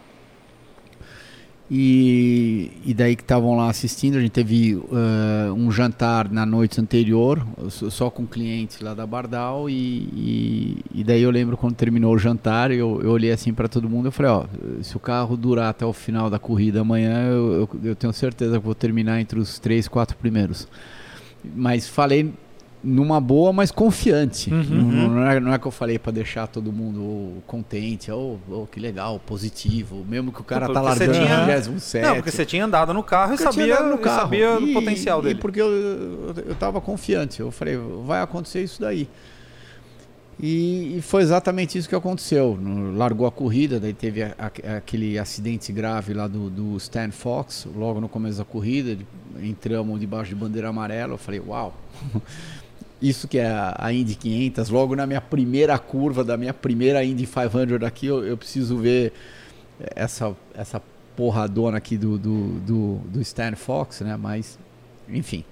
E, e daí que estavam lá assistindo, a gente teve uh, um jantar na noite anterior, só com clientes lá da Bardal, e, e, e, daí eu lembro quando terminou o jantar, eu, eu olhei assim para todo mundo e falei, ó, se o carro durar até o final da corrida amanhã, eu, eu, eu tenho certeza que vou terminar entre os três, quatro primeiros. Mas falei numa boa, mas confiante. Uhum. Não, não, é, não, é, que eu falei para deixar todo mundo contente, ou oh, oh, que legal, positivo, mesmo que o cara tá largando tinha... 27. Não, porque você tinha andado no carro porque e sabia, no carro. sabia e, o potencial dele. porque eu, eu tava confiante, eu falei, vai acontecer isso daí. E, e foi exatamente isso que aconteceu. No, largou a corrida, daí teve a, a, aquele acidente grave lá do, do Stan Fox, logo no começo da corrida, entramos debaixo de bandeira amarela, eu falei, uau... isso que é a Indy 500, logo na minha primeira curva da minha primeira Indy 500 aqui, eu, eu preciso ver essa, essa porradona aqui do, do, do, do Stan Fox, né? Mas, enfim,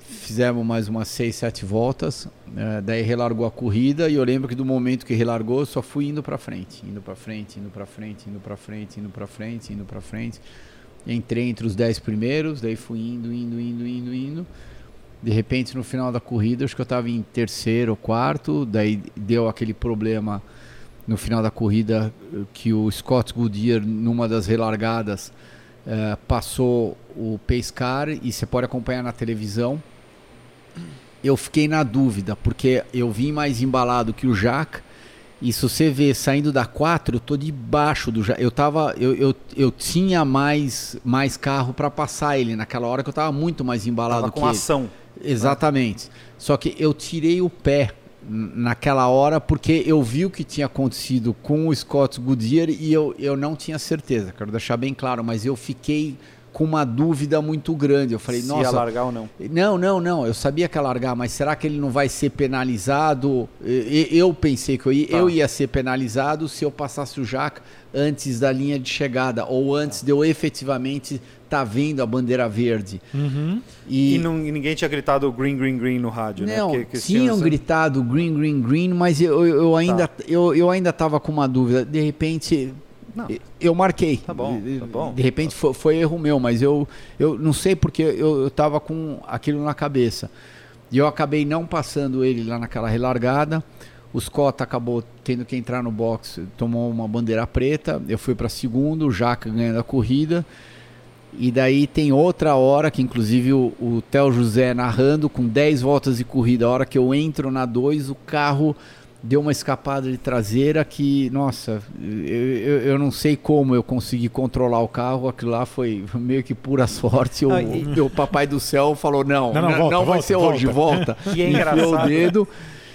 fizemos mais umas 6, 7 voltas, né? daí relargou a corrida e eu lembro que do momento que relargou, eu só fui indo para frente, indo para frente, indo para frente, indo para frente, indo para frente, indo para frente. Entrei entre os 10 primeiros, daí fui indo, indo, indo, indo, indo. De repente, no final da corrida, acho que eu estava em terceiro ou quarto, daí deu aquele problema no final da corrida que o Scott Goodyear, numa das relargadas, uh, passou o pace car e você pode acompanhar na televisão. Eu fiquei na dúvida, porque eu vim mais embalado que o Jacques, e se você vê saindo da 4, eu tô debaixo do eu tava eu, eu, eu tinha mais mais carro para passar ele naquela hora que eu tava muito mais embalado tava com que ação. Ele. Exatamente. Só que eu tirei o pé naquela hora porque eu vi o que tinha acontecido com o Scott Goodyear e eu, eu não tinha certeza, quero deixar bem claro, mas eu fiquei com uma dúvida muito grande. Eu falei, Se nossa. ia largar ou não? Não, não, não. Eu sabia que ia largar, mas será que ele não vai ser penalizado? Eu pensei que eu ia, tá. eu ia ser penalizado se eu passasse o Jaca antes da linha de chegada ou antes tá. de eu efetivamente tá vendo a bandeira verde. Uhum. E, e, não, e, ninguém tinha gritado green, green, green no rádio, né? não, né? Que tinham gritado green, green, green, mas eu, eu, eu ainda, tá. eu, eu ainda tava com uma dúvida. De repente, não. eu marquei. Tá bom, tá bom. De repente foi, foi, erro meu, mas eu, eu não sei porque eu, eu tava com aquilo na cabeça. E eu acabei não passando ele lá naquela relargada. O Scott acabou tendo que entrar no box, tomou uma bandeira preta. Eu fui para segundo, o Jaca ganhando a corrida. E daí tem outra hora que, inclusive, o, o Theo José narrando com 10 voltas de corrida. A hora que eu entro na 2, o carro deu uma escapada de traseira que, nossa, eu, eu, eu, não sei como eu consegui controlar o carro. Aquilo lá foi meio que pura sorte. O, e... o papai do céu falou: não, não, não, volta, não vai volta, ser volta. hoje, volta. E é engraçado. o dedo.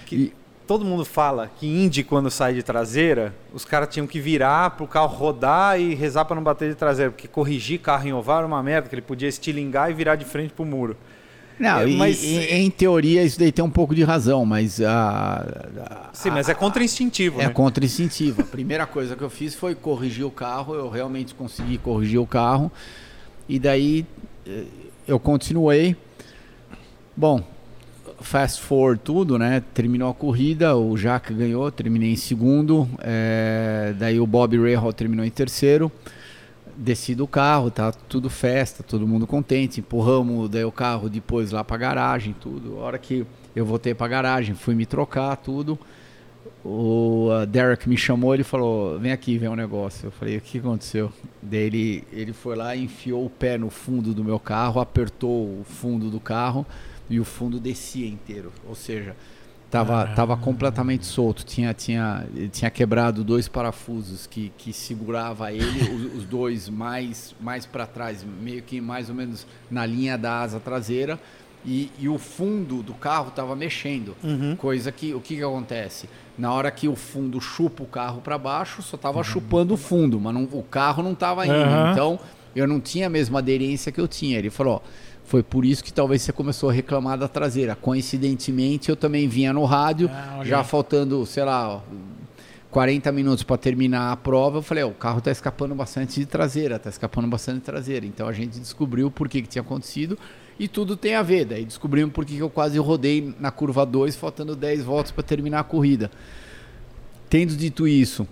Que... E, todo mundo fala que Indy, quando sai de traseira, os caras tinham que virar para o carro rodar e rezar para não bater de traseira, porque corrigir carro em oval era uma merda, que ele podia estilingar e virar de frente para o muro. Não, é, mas e, em teoria isso daí tem um pouco de razão, mas a, a Sim, mas é contra-instintivo, É né? contra-instintivo. A primeira coisa que eu fiz foi corrigir o carro, eu realmente consegui corrigir o carro. E daí eh, eu continuei. Bom, fast forward tudo, né? Terminou a corrida, o Jaque ganhou, terminei em segundo. É, daí o Bob Rahal terminou em terceiro. Desci do carro, tá tudo festa, todo mundo contente. Empurramos daí o carro depois lá pra garagem, tudo. A hora que eu voltei pra garagem, fui me trocar, tudo. O Derek me chamou, ele falou: Vem aqui ver um negócio. Eu falei: O que aconteceu? Daí ele, ele foi lá, enfiou o pé no fundo do meu carro, apertou o fundo do carro e o fundo descia inteiro. Ou seja, estava tava completamente solto. Tinha, tinha, tinha quebrado dois parafusos que, que segurava ele, os, os dois mais, mais para trás, meio que mais ou menos na linha da asa traseira. E, e o fundo do carro estava mexendo. Uhum. Coisa que, o que, que acontece? Na hora que o fundo chupa o carro para baixo, só estava uhum. chupando o fundo, mas não, o carro não estava indo. Uhum. Então, eu não tinha a mesma aderência que eu tinha. Ele falou: ó, foi por isso que talvez você começou a reclamar da traseira. Coincidentemente, eu também vinha no rádio, ah, já faltando, sei lá, 40 minutos para terminar a prova. Eu falei: o carro está escapando bastante de traseira, está escapando bastante de traseira. Então a gente descobriu por que, que tinha acontecido e tudo tem a ver. Daí descobrimos por que, que eu quase rodei na curva 2, faltando 10 voltas para terminar a corrida. Tendo dito isso,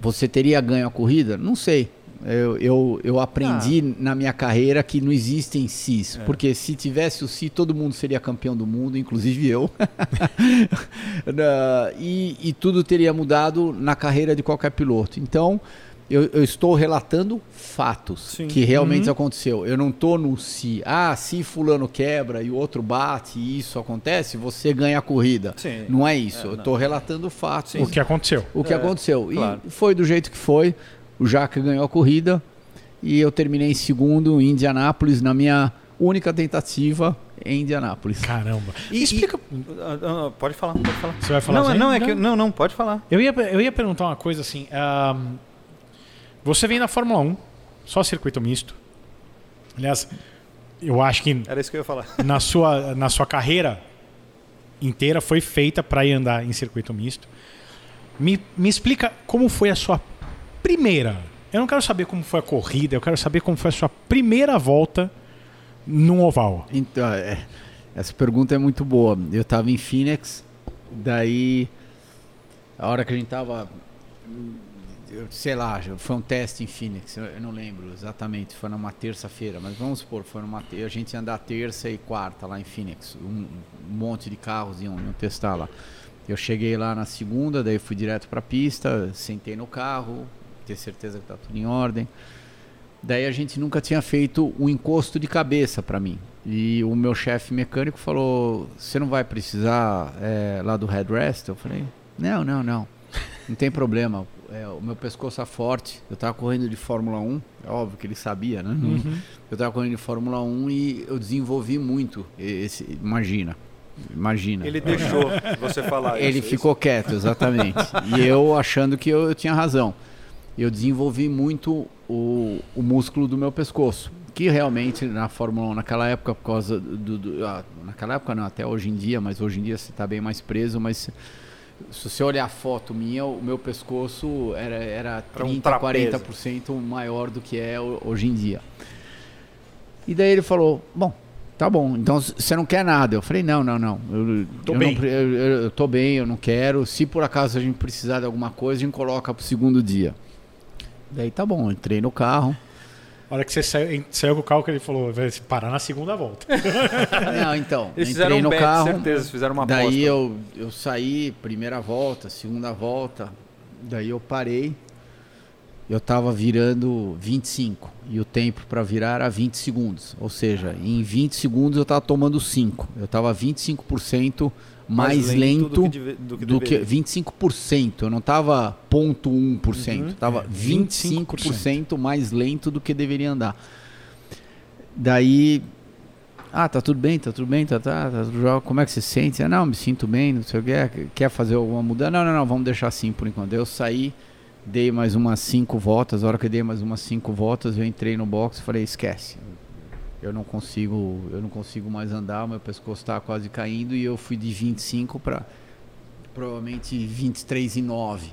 você teria ganho a corrida? Não sei. Eu, eu, eu aprendi na minha carreira que não existem cis. Porque se tivesse o si, todo mundo seria campeão do mundo, inclusive eu. E, e tudo teria mudado na carreira de qualquer piloto. Então, eu, eu estou relatando fatos Sim. que realmente aconteceu. Eu não estou no se. Ah, se fulano quebra e o outro bate e isso acontece, você ganha a corrida. Sim. Não é isso. É, eu estou relatando fatos. O que aconteceu? O que É, aconteceu. claro. E foi do jeito que foi. O Jaque ganhou a corrida e eu terminei em segundo em Indianápolis na minha única tentativa em Indianápolis. Caramba. E- explica. Ah, ah, pode falar, pode falar. Você vai falar não, assim? não, é que não, não, pode falar. Eu ia, eu ia perguntar uma coisa assim. você vem da Fórmula 1, só circuito misto. Aliás, eu acho que Era isso que eu ia falar. na sua, na sua carreira inteira foi feita para ir andar em circuito misto. Me, me explica como foi a sua primeira. Eu não quero saber como foi a corrida, eu quero saber como foi a sua primeira volta num oval. Então, é, essa pergunta é muito boa. Eu estava em Phoenix, daí a hora que a gente tava, sei lá, foi um teste em Phoenix, eu, não lembro exatamente, foi numa terça-feira, mas vamos supor, foi numa a gente ia andar terça e quarta lá em Phoenix, um, um monte de carros iam, iam testar lá. Eu cheguei lá na segunda, daí fui direto para a pista, sentei no carro, ter certeza que tá tudo em ordem. Daí a gente nunca tinha feito um encosto de cabeça para mim. E o meu chefe mecânico falou: Você não vai precisar é, lá do headrest? Eu falei: Não, não, não. Não tem problema. É, o meu pescoço é forte. Eu tava correndo de Fórmula 1. É óbvio que ele sabia, né? Eu tava correndo de Fórmula 1 e eu desenvolvi muito. Esse, imagina. Imagina. Ele deixou você falar Ele isso, ficou quieto, exatamente. e eu achando que eu, eu tinha razão. Eu desenvolvi muito o, o músculo do meu pescoço. Que realmente na Fórmula 1, naquela época, por causa do. do- ah, naquela época não, até hoje em dia, mas hoje em dia você está bem mais preso. Mas se, você olhar a foto minha, o meu pescoço era, era Era um 30, trapézio. 40% maior do que é ho- hoje em dia. E daí ele falou: Bom, tá bom, então você não quer nada. Eu falei: Não, não, não. Eu, Tô eu bem. Não, eu, eu- eu tô bem, eu não quero. Se por acaso a gente precisar de alguma coisa, a gente coloca pro segundo dia. Daí tá bom, entrei no carro. A hora que você saiu, saiu com o carro, que ele falou, vai parar na segunda volta. Não, então, Eles entrei fizeram um no bet, carro. certeza, fizeram uma aposta. Daí eu, eu saí, primeira volta, segunda volta. Daí eu parei. Eu tava virando 25 e o tempo para virar era 20 segundos. Ou seja, em 20 segundos eu tava tomando 5. Eu tava 25% mais, lento, do que, do que do que deveria. 25%. Eu não tava 0.1%, Uhum. tava É, 25% mais lento do que deveria andar. Daí, ah, tá tudo bem, tá tudo bem, tá, tá, tá como é que você se sente? Ah, não, me sinto bem, não sei o que, quer- fazer alguma mudança? Não, não, não, vamos deixar assim por enquanto. Eu saí, dei mais umas cinco voltas, a hora que eu dei mais umas cinco voltas, eu entrei no box e falei, esquece. Eu não consigo, eu não consigo mais andar, meu pescoço está quase caindo e eu fui de 25 para provavelmente 23 e 9,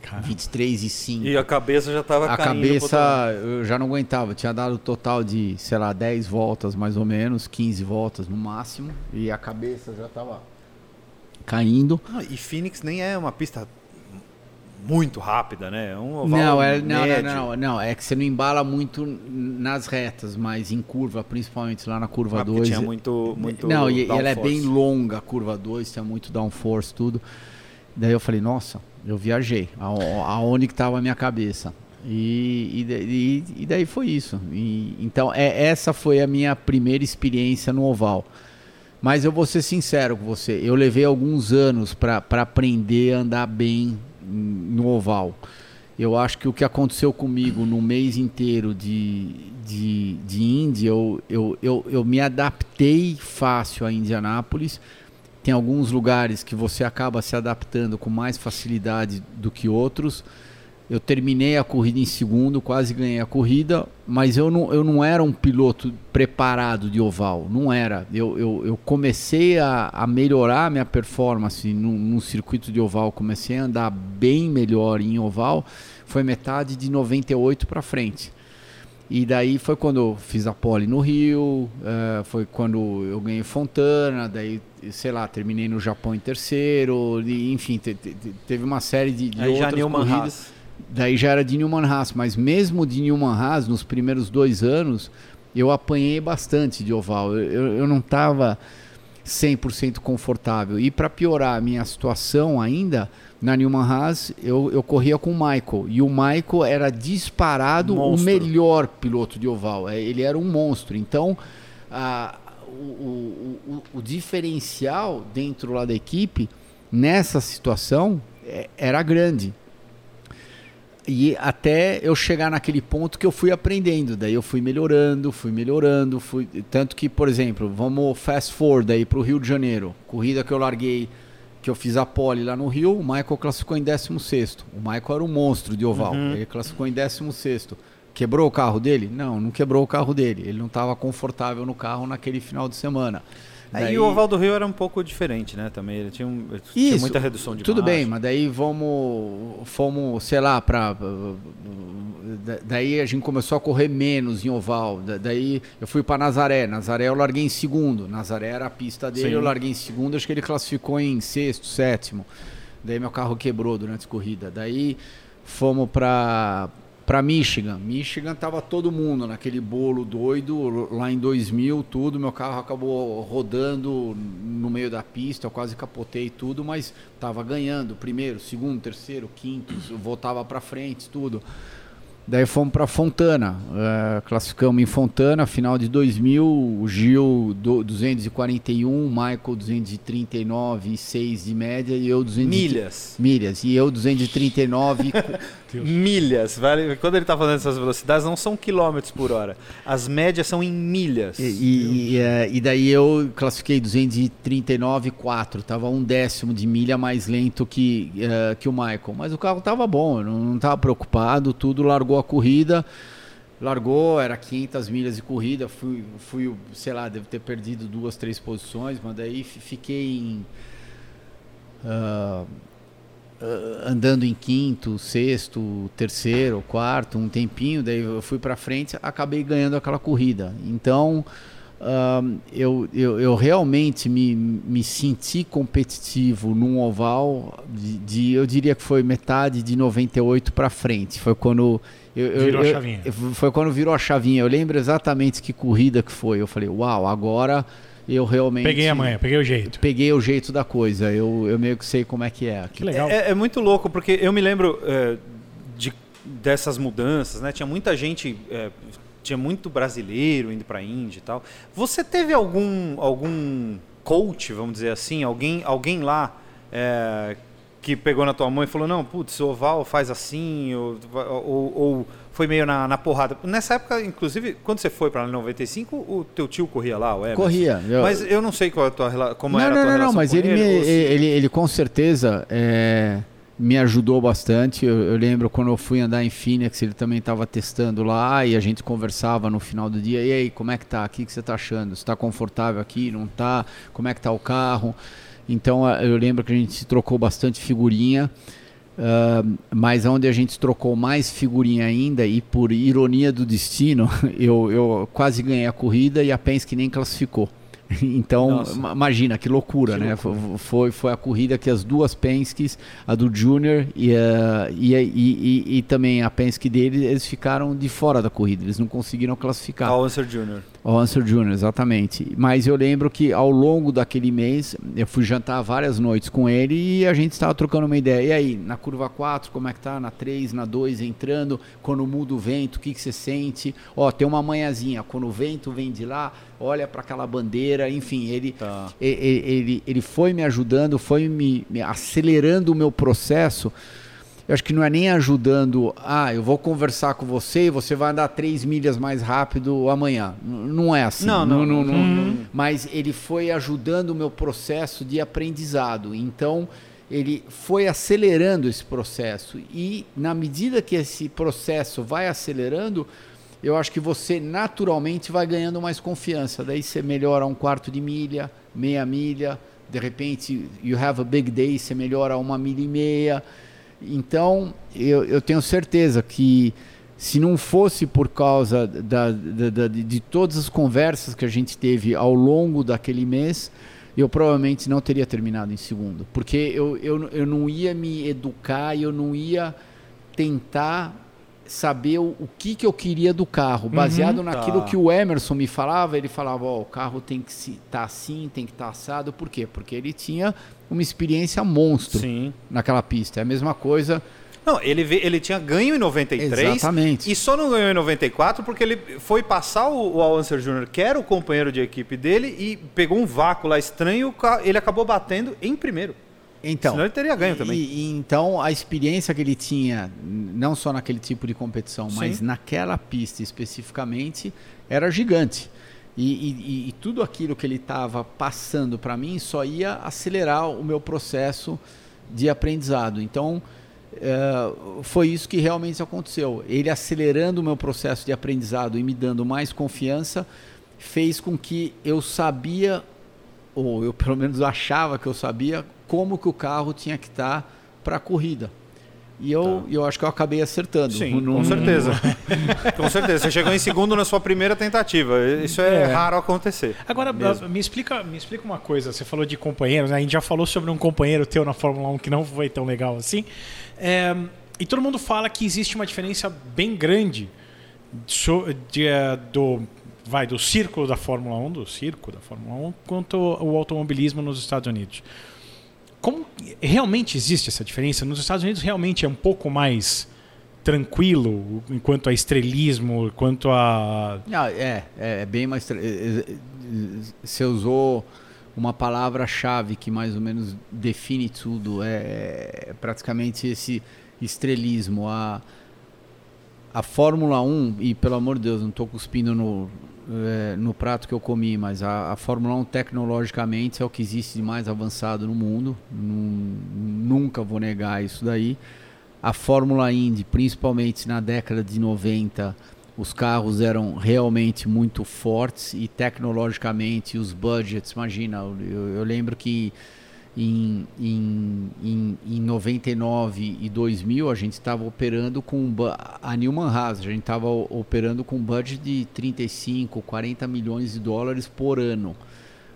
Cara, 23 e 5 E a cabeça já tava a caindo. outro cabeça eu já não aguentava. Eu tinha dado total de, sei lá, 10 voltas mais ou menos, 15 voltas no máximo. E a cabeça já tava caindo. Não, e Phoenix nem é uma pista muito rápida, né? É um oval Não, é, não, médio. não, não, não. É que você não embala muito nas retas, mas em curva, principalmente lá na curva Ah, porque 2. tinha muito, muito Não, e, ela é bem longa, a curva 2, tinha muito downforce, tudo. Daí eu falei, nossa, eu viajei. Aonde que tava a minha cabeça? E, e- e daí foi isso. E- então, é, essa foi a minha primeira experiência no oval. Mas eu vou ser sincero com você, eu levei alguns anos para aprender a andar bem no oval. Eu acho que o que aconteceu comigo no mês inteiro de, de, de Índia, eu, eu, eu, eu me adaptei fácil a Indianápolis. Tem alguns lugares que você acaba se adaptando com mais facilidade do que outros. Eu terminei a corrida em segundo, quase ganhei a corrida, mas eu não, eu não era um piloto preparado de oval, não era. Eu, eu, eu comecei a, a melhorar a minha performance no, no circuito de oval, comecei a andar bem melhor em oval, foi metade de 98 para frente. E daí foi quando eu fiz a pole no Rio, eh, foi quando eu ganhei Fontana, daí, sei lá, terminei no Japão em terceiro, e, enfim, te- te- te- teve uma série de, de Aí outras corridas. Haas. Daí já era de Newman Haas, mas mesmo de Newman Haas, nos primeiros dois anos, eu apanhei bastante de oval. Eu, eu não estava 100% confortável. E para piorar a minha situação ainda, na Newman Haas, eu, eu corria com o Michael. E o Michael era disparado monstro. o melhor piloto de oval. É, ele era um monstro. Então, a, o, o, o, diferencial dentro lá da equipe, nessa situação, é, era grande. E até eu chegar naquele ponto que eu fui aprendendo, daí eu fui melhorando, fui melhorando, fui tanto que, por exemplo, vamos fast forward aí para o Rio de Janeiro, corrida que eu larguei, que eu fiz a pole lá no Rio, o Michael classificou em 16 O Michael era um monstro de oval, uhum. ele classificou em 16 Quebrou o carro dele? Não, não quebrou o carro dele. Ele não estava confortável no carro naquele final de semana. Daí... Aí o oval do Rio era um pouco diferente, né? Também ele tinha, um, tinha Isso, muita redução de Tudo marcha. bem, mas daí vamos, fomos, sei lá, para daí a gente começou a correr menos em oval. Daí eu fui para Nazaré. Nazaré eu larguei em segundo. Nazaré era a pista dele, Sim. eu larguei em segundo. Acho que ele classificou em sexto, sétimo. Daí meu carro quebrou durante a corrida. Daí fomos para para Michigan. Michigan tava todo mundo naquele bolo doido lá em 2000, tudo. Meu carro acabou rodando no meio da pista, eu quase capotei tudo, mas tava ganhando primeiro, segundo, terceiro, quinto, voltava para frente, tudo. Daí fomos para Fontana, uh, classificamos em Fontana, final de 2000, o Gil do, 241, Michael 239 6 de média e eu 200 milhas. Milhas. E eu 239 milhas. Vale, quando ele está falando essas velocidades não são quilômetros por hora, as médias são em milhas. E, e, e, uh, e daí eu classifiquei 239,4, tava um décimo de milha mais lento que uh, que o Michael, mas o carro tava bom, eu não estava preocupado, tudo largou largou a corrida, largou, era 500 milhas de corrida, fui, fui, sei lá, devo ter perdido duas, três posições, mas daí fiquei em, uh, andando em quinto, sexto, terceiro, quarto, um tempinho, daí eu fui para frente, acabei ganhando aquela corrida. Então, Uh, eu, eu, eu, realmente me, me senti competitivo num oval de, de, eu diria que foi metade de 98 para frente. Foi quando eu, virou a chavinha. foi quando virou a chavinha. Eu lembro exatamente que corrida que foi. Eu falei, uau, agora eu realmente. Peguei a manha, peguei o jeito. Peguei o jeito da coisa. Eu, eu meio que sei como é que é. Que legal. É, é muito louco, porque eu me lembro é, de, dessas mudanças, né? Tinha muita gente. É, tinha muito brasileiro indo para a Índia e tal. Você teve algum algum coach, vamos dizer assim, alguém alguém lá é, que pegou na tua mão e falou, não, putz, o oval faz assim, ou, ou, ou foi meio na, na, porrada. Nessa época, inclusive, quando você foi para 95, o teu tio corria lá, o Emerson. Corria. Eu... Mas eu não sei qual a tua, como não, era não, a tua não, relação não, mas ele, ele, me, ele, ele, com certeza é, me ajudou bastante. Eu, eu, lembro quando eu fui andar em Phoenix, ele também estava testando lá e a gente conversava no final do dia. E aí, como é que tá? O que, que você está achando? Você está confortável aqui? Não está? Como é que tá o carro? Então eu lembro que a gente trocou bastante figurinha, uh, mas onde a gente trocou mais figurinha ainda, e por ironia do destino, eu, eu quase ganhei a corrida e a Penske nem classificou. Então, Nossa. imagina que loucura, que né? Loucura. Foi, foi a corrida que as duas Penske's, a do Junior e, e, e, e, e, também a Penske dele, eles ficaram de fora da corrida, eles não conseguiram classificar. Answer Junior. Ao Answer Junior, exatamente. Mas eu lembro que ao longo daquele mês, eu fui jantar várias noites com ele e a gente estava trocando uma ideia. E aí, na curva 4, como é que tá? Na 3, na 2, entrando, quando muda o vento, o que, que você sente? Ó, tem uma manhãzinha, quando o vento vem de lá, olha para aquela bandeira, enfim, ele, tá. ele, ele, ele foi me ajudando, foi me, me acelerando o meu processo. Eu acho que não é nem ajudando, ah, eu vou conversar com você e você vai andar três milhas mais rápido amanhã. Não é assim. Não, não, não. não, não, não. Mas ele foi ajudando o meu processo de aprendizado. Então, ele foi acelerando esse processo. E, na medida que esse processo vai acelerando, eu acho que você naturalmente vai ganhando mais confiança. Daí você melhora um quarto de milha, meia milha, de repente you have a big day, você melhora uma milha e meia. Então eu, eu tenho certeza que se não fosse por causa da, da, da, de todas as conversas que a gente teve ao longo daquele mês, eu provavelmente não teria terminado em segundo. Porque eu, eu, eu não ia me educar e eu não ia tentar saber o, o que, que eu queria do carro, baseado naquilo Tá. que o Emerson me falava. Ele falava: ó, o carro tem que estar assim, tem que estar assado. Por quê? Porque ele tinha uma experiência monstro Sim. naquela pista. É a mesma coisa. Não, ele, ele tinha ganho em 93 Exatamente. e só não ganhou em 94 porque ele foi passar o, o Alonso Jr., que era o companheiro de equipe dele, e pegou um vácuo lá estranho ele acabou batendo em primeiro. Então, Senão ele teria ganho também. E, e então a experiência que ele tinha, não só naquele tipo de competição, Sim. mas naquela pista especificamente, era gigante. E, e- e tudo aquilo que ele estava passando para mim só ia acelerar o meu processo de aprendizado. Então, eh, foi isso que realmente aconteceu. Ele acelerando o meu processo de aprendizado e me dando mais confiança, fez com que eu sabia ou eu pelo menos achava que eu sabia como que o carro tinha que estar para a corrida. E eu, eu acho que eu acabei acertando. Tá. Sim, Não- com certeza. com certeza. Você chegou em segundo na sua primeira tentativa. Isso é, É. raro acontecer. Agora, Mesmo. me explica, me explica uma coisa. Você falou de companheiros, né? a gente já falou sobre um companheiro teu na Fórmula 1 que não foi tão legal assim. É, e todo mundo fala que existe uma diferença bem grande so- de, eh, do, vai, do círculo da Fórmula 1, do circo da Fórmula 1, quanto o automobilismo nos Estados Unidos. Como realmente existe essa diferença? Nos Estados Unidos realmente é um pouco mais tranquilo enquanto a estrelismo, quanto a Ah, é, é, é bem mais. é, é, Você usou uma palavra-chave que mais ou menos define tudo. É, é praticamente esse estrelismo. A, a Fórmula 1, e pelo amor de Deus, não estou cuspindo no, é, no prato que eu comi, mas a, a Fórmula 1 tecnologicamente é o que existe de mais avançado no mundo. Nun- nunca vou negar isso daí. A Fórmula Indy, principalmente na década de 90, os carros eram realmente muito fortes e tecnologicamente os budgets, imagina, eu, eu lembro que em, em, em, em 99 e 2000 a gente estava operando com um a Newman Haas, a gente estava operando com um budget de 35, 40 milhões de dólares por ano.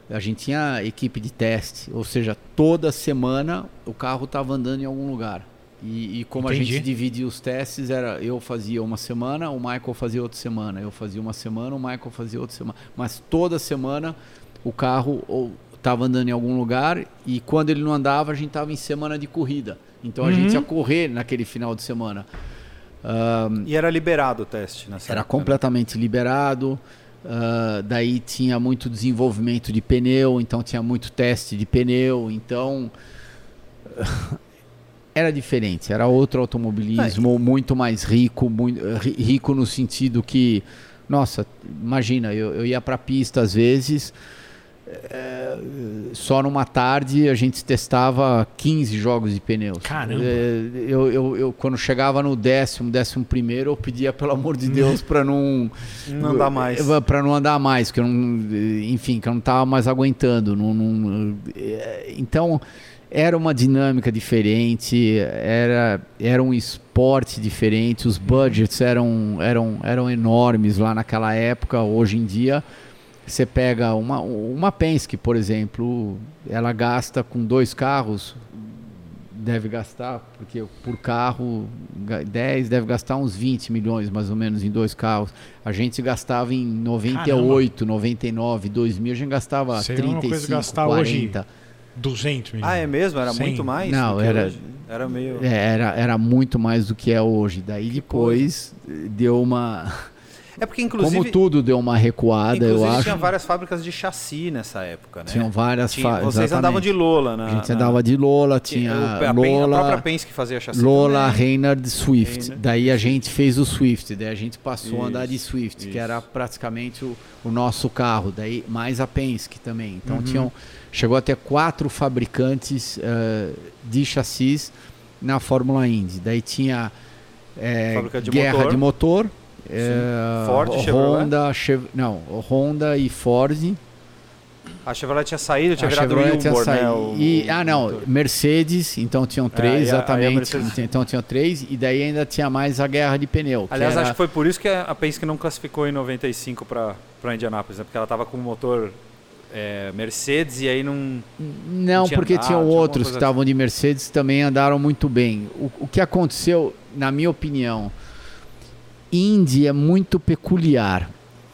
A gente tinha equipe de teste, ou seja, toda semana o carro estava andando em algum lugar. E, e como a Entendi. gente dividia os testes, era eu fazia uma semana, o Michael fazia outra semana, eu fazia uma semana, o Michael fazia outra semana. Mas toda semana o carro estava andando em algum lugar e quando ele não andava, a gente estava em semana de corrida. Então a gente ia correr naquele final de semana. Ahn, E era liberado o teste nessa era época, completamente liberado. ah, daí tinha muito desenvolvimento de pneu, então tinha muito teste de pneu. Então era diferente, era outro automobilismo, muito mais rico, muito, ri- rico no sentido que, nossa, imagina, eu, eu ia para a pista às vezes, eh, só numa tarde a gente testava 15 jogos de pneus. Caramba. Eh, eu, eu, eu, quando chegava no décimo, décimo primeiro, eu pedia pelo amor de Deus para não Não dá mais. para não andar mais, que eu não, enfim, que eu não estava mais aguentando. não- não- eh, então era uma dinâmica diferente, era, era um esporte diferente, os budgets eram, eram, eram enormes lá naquela época. Hoje em dia, você pega uma, uma Penske, por exemplo, ela gasta com dois carros, deve gastar, porque por carro, ga- 10 deve gastar uns 20 milhões mais ou menos em dois carros. A gente gastava em 98, 99, 2000, a gente gastava Seria uma 35, coisa gastar 40. 200 milhões. Ah, é mesmo? Era Sim. muito mais? Não, do que era- hoje? Era meio. É, era, era muito mais do que é hoje. Daí depois deu uma. É porque, inclusive. Como tudo deu uma recuada, eu inclusive acho. tinha várias fábricas de chassi nessa época, né? Tinham várias fa- Vocês andavam exatamente. de Lola, né? A gente andava de Lola, tinha a, Pen- a Lola, própria Penske fazia chassi. Lola, também. Reynard, Swift. Reynard, Daí a gente fez o Swift, daí a gente passou a andar de Isso, Swift, isso. que era praticamente o, o nosso carro. Daí mais a Penske também. Uhum. Então tinham chegou até quatro fabricantes eh, de chassis na Fórmula Indy. Daí tinha Fábrica de guerra motor. de motor. Eh, Ford, Chevrolet? Honda, Chev... não, Honda e Ford. A Chevrolet tinha saído, tinha A virado Chevrolet tinha Wilbur, né? saído. o- E, ah, não. Mercedes, então tinham É, três, a exatamente. Mercedes- Então tinham três, e daí ainda tinha mais a guerra de pneu. que Aliás, era- acho que foi por isso que a Penske não classificou em 95 para Indianápolis, né? Porque ela tava com o motor é, Mercedes e aí não. Não, tinha porque tinham tinha outros que estavam de Mercedes também andaram muito bem. O, o que aconteceu, na minha opinião, Indy é muito peculiar.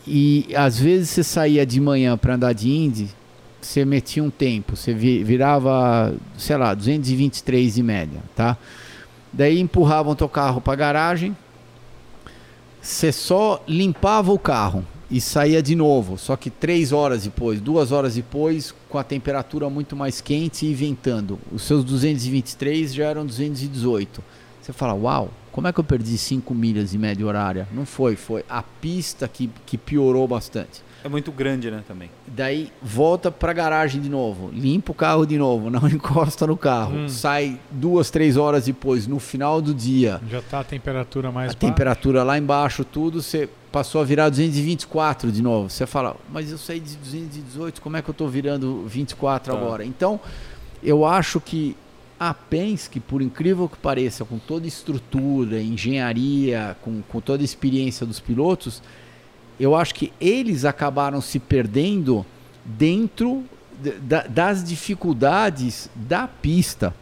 E às vezes você saía de manhã para andar de Indy, você metia um tempo, você vi- virava, sei lá, 223 de média, tá? Daí empurravam teu carro para garagem, você só limpava o carro e saía de novo, só que três horas depois, duas horas depois, com a temperatura muito mais quente e ventando. Os seus 223 já eram 218. Você fala, uau, como é que eu perdi 5 milhas de média horária? Não foi, foi a pista que, que piorou bastante. É muito grande, né, também. Daí volta pra garagem de novo, limpa o carro de novo, não encosta no carro, sai duas, três horas depois, no final do dia, Já tá a temperatura mais a baixa. temperatura lá embaixo, tudo, você passou a virar 224 de novo. Você fala, mas eu saí de 218, como é que eu tô virando 24 Tá. agora? Então, eu acho que a Penske, por incrível que pareça, com toda estrutura, engenharia, com, com toda a experiência dos pilotos, eu acho que eles acabaram se perdendo dentro da- das dificuldades da pista,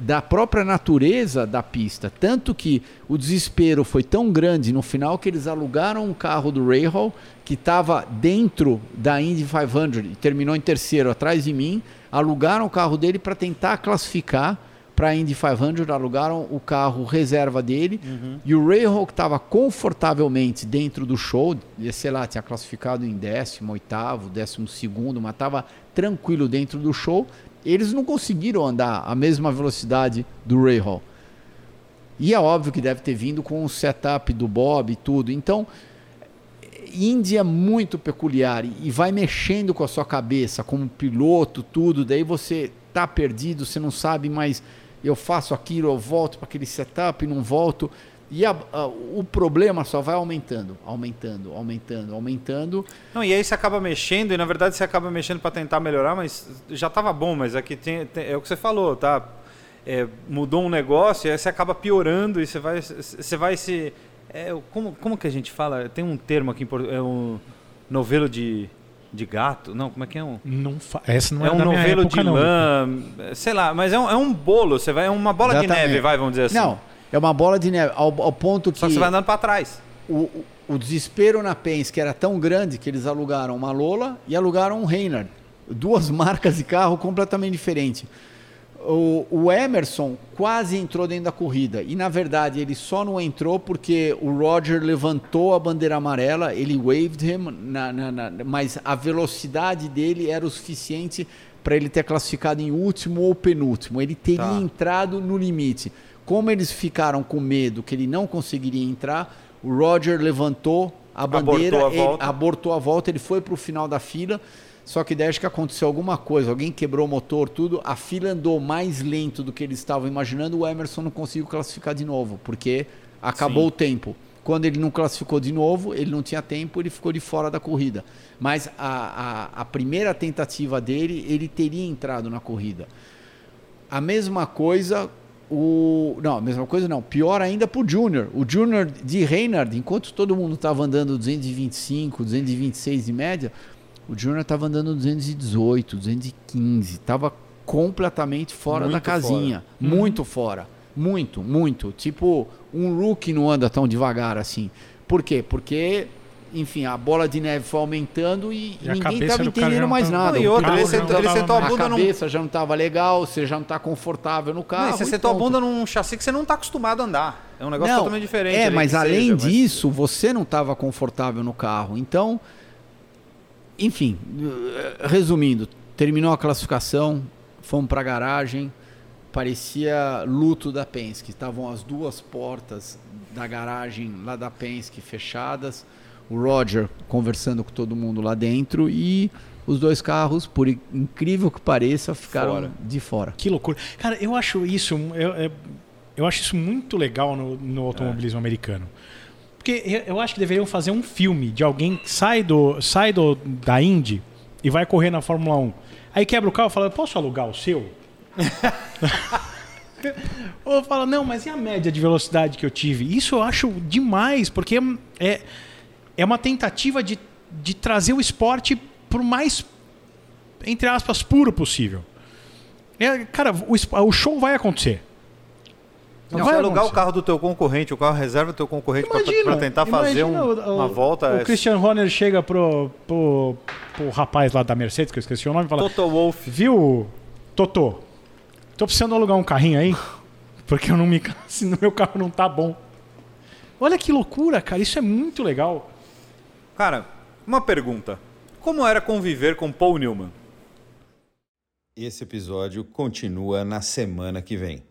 da- própria natureza da pista. Tanto que o desespero foi tão grande no final que eles alugaram um carro do Rahal que estava dentro da Indy 500 e terminou em terceiro atrás de mim. Alugaram o carro dele para tentar classificar para a Indy 500, alugaram o carro reserva dele e o Rahal que estava confortavelmente dentro do show, sei lá, tinha classificado em décimo, oitavo, décimo segundo, mas estava tranquilo dentro do show, eles não conseguiram andar a mesma velocidade do Rahal. E é óbvio que deve ter vindo com o setup do Bob e tudo. Então, Indy é muito peculiar e e vai mexendo com a sua cabeça, como piloto, tudo. Daí você tá perdido, você não sabe mais. Eu faço aquilo, eu volto para aquele setup, não volto. E a- a- o problema só vai aumentando, aumentando, aumentando, aumentando. Não, e aí você acaba mexendo, e na verdade você acaba mexendo para tentar melhorar, mas já estava bom, mas aqui tem, tem- é o que você falou, tá? É, mudou um negócio, e aí você acaba piorando e você vai, você vai se. É, como, como que a gente fala? Tem um termo aqui é um novelo de, de gato? Não, como é que é um. Não fa- Essa não é é, um novelo época, de não. lã, sei lá, mas é um, é um bolo, você vai, é uma bola de Exatamente. neve, vai, vamos dizer assim. Não, é uma bola de neve, ao, ao ponto que Só que você vai andando para trás. o, o- o desespero na Penske era tão grande que eles alugaram uma Lola e alugaram um Reynard. Duas marcas de carro completamente diferentes. O, o Emerson quase entrou dentro da corrida e na verdade ele só não entrou porque o Roger levantou a bandeira amarela, ele waved him, na- na- na- mas a velocidade dele era o suficiente para ele ter classificado em último ou penúltimo. Ele teria Tá. entrado no limite. Como eles ficaram com medo que ele não conseguiria entrar, o Roger levantou a Abortou bandeira, a ele volta. abortou a volta, ele foi para o final da fila. Só que daí acho que aconteceu alguma coisa, alguém quebrou o motor, tudo. A fila andou mais lento do que eles estavam imaginando. O Emerson não conseguiu classificar de novo, porque acabou Sim. o tempo. Quando ele não classificou de novo, ele não tinha tempo, ele ficou de fora da corrida. Mas a, a, a primeira tentativa dele, ele teria entrado na corrida. A mesma coisa o não, a mesma coisa não, pior ainda pro Júnior. O Júnior de Reynard, enquanto todo mundo estava andando 225, 226 de média, o Júnior estava andando 218, 215, estava completamente fora Muito da casinha, muito fora, muito, muito. Tipo, um rookie não anda tão devagar assim. Por quê? Porque enfim, a bola de neve foi aumentando e, E a ninguém estava entendendo mais tava- nada. Não, e O outra, ele sentou- ele sentou a bunda a num- cabeça já não estava legal, você já não está confortável no carro. Não, você sentou a ponto. bunda num chassi que você não está acostumado a andar. É um negócio Não, totalmente diferente. É, mas além seja, mas- disso, você não estava confortável no carro. Então, enfim, eh, resumindo, terminou a classificação, fomos para a garagem, parecia luto da Penske. Estavam as duas portas da garagem lá da Penske fechadas, o Roger conversando com todo mundo lá dentro e os dois carros, por incrível que pareça, ficaram Fora. de fora. Que loucura. Cara, eu acho isso. Eu, eu, acho isso muito legal no, no automobilismo americano. Porque eu, acho que deveriam fazer um filme de alguém que sai, do, sai do, da Indy e vai correr na Fórmula 1. Aí quebra o carro e fala: Posso alugar o seu? Ou fala: Não, mas e a média de velocidade que eu tive? Isso eu acho demais, porque é, é uma tentativa de, de trazer o esporte para o mais entre aspas, puro possível. É, cara, o, o show vai acontecer. Não, Vai alugar o carro do teu concorrente, o carro reserva do teu concorrente pra tentar fazer um- o- uma volta. O é Christian Horner chega pro, pro, pro rapaz lá da Mercedes, que eu esqueci o nome, e fala: Toto Wolff. Viu, Totô? Tô precisando alugar um carrinho aí, porque eu não me canso, no meu carro não tá bom. Olha que loucura, cara, isso é muito legal. Cara, uma pergunta. Como era conviver com Paul Newman? Esse episódio continua na semana que vem.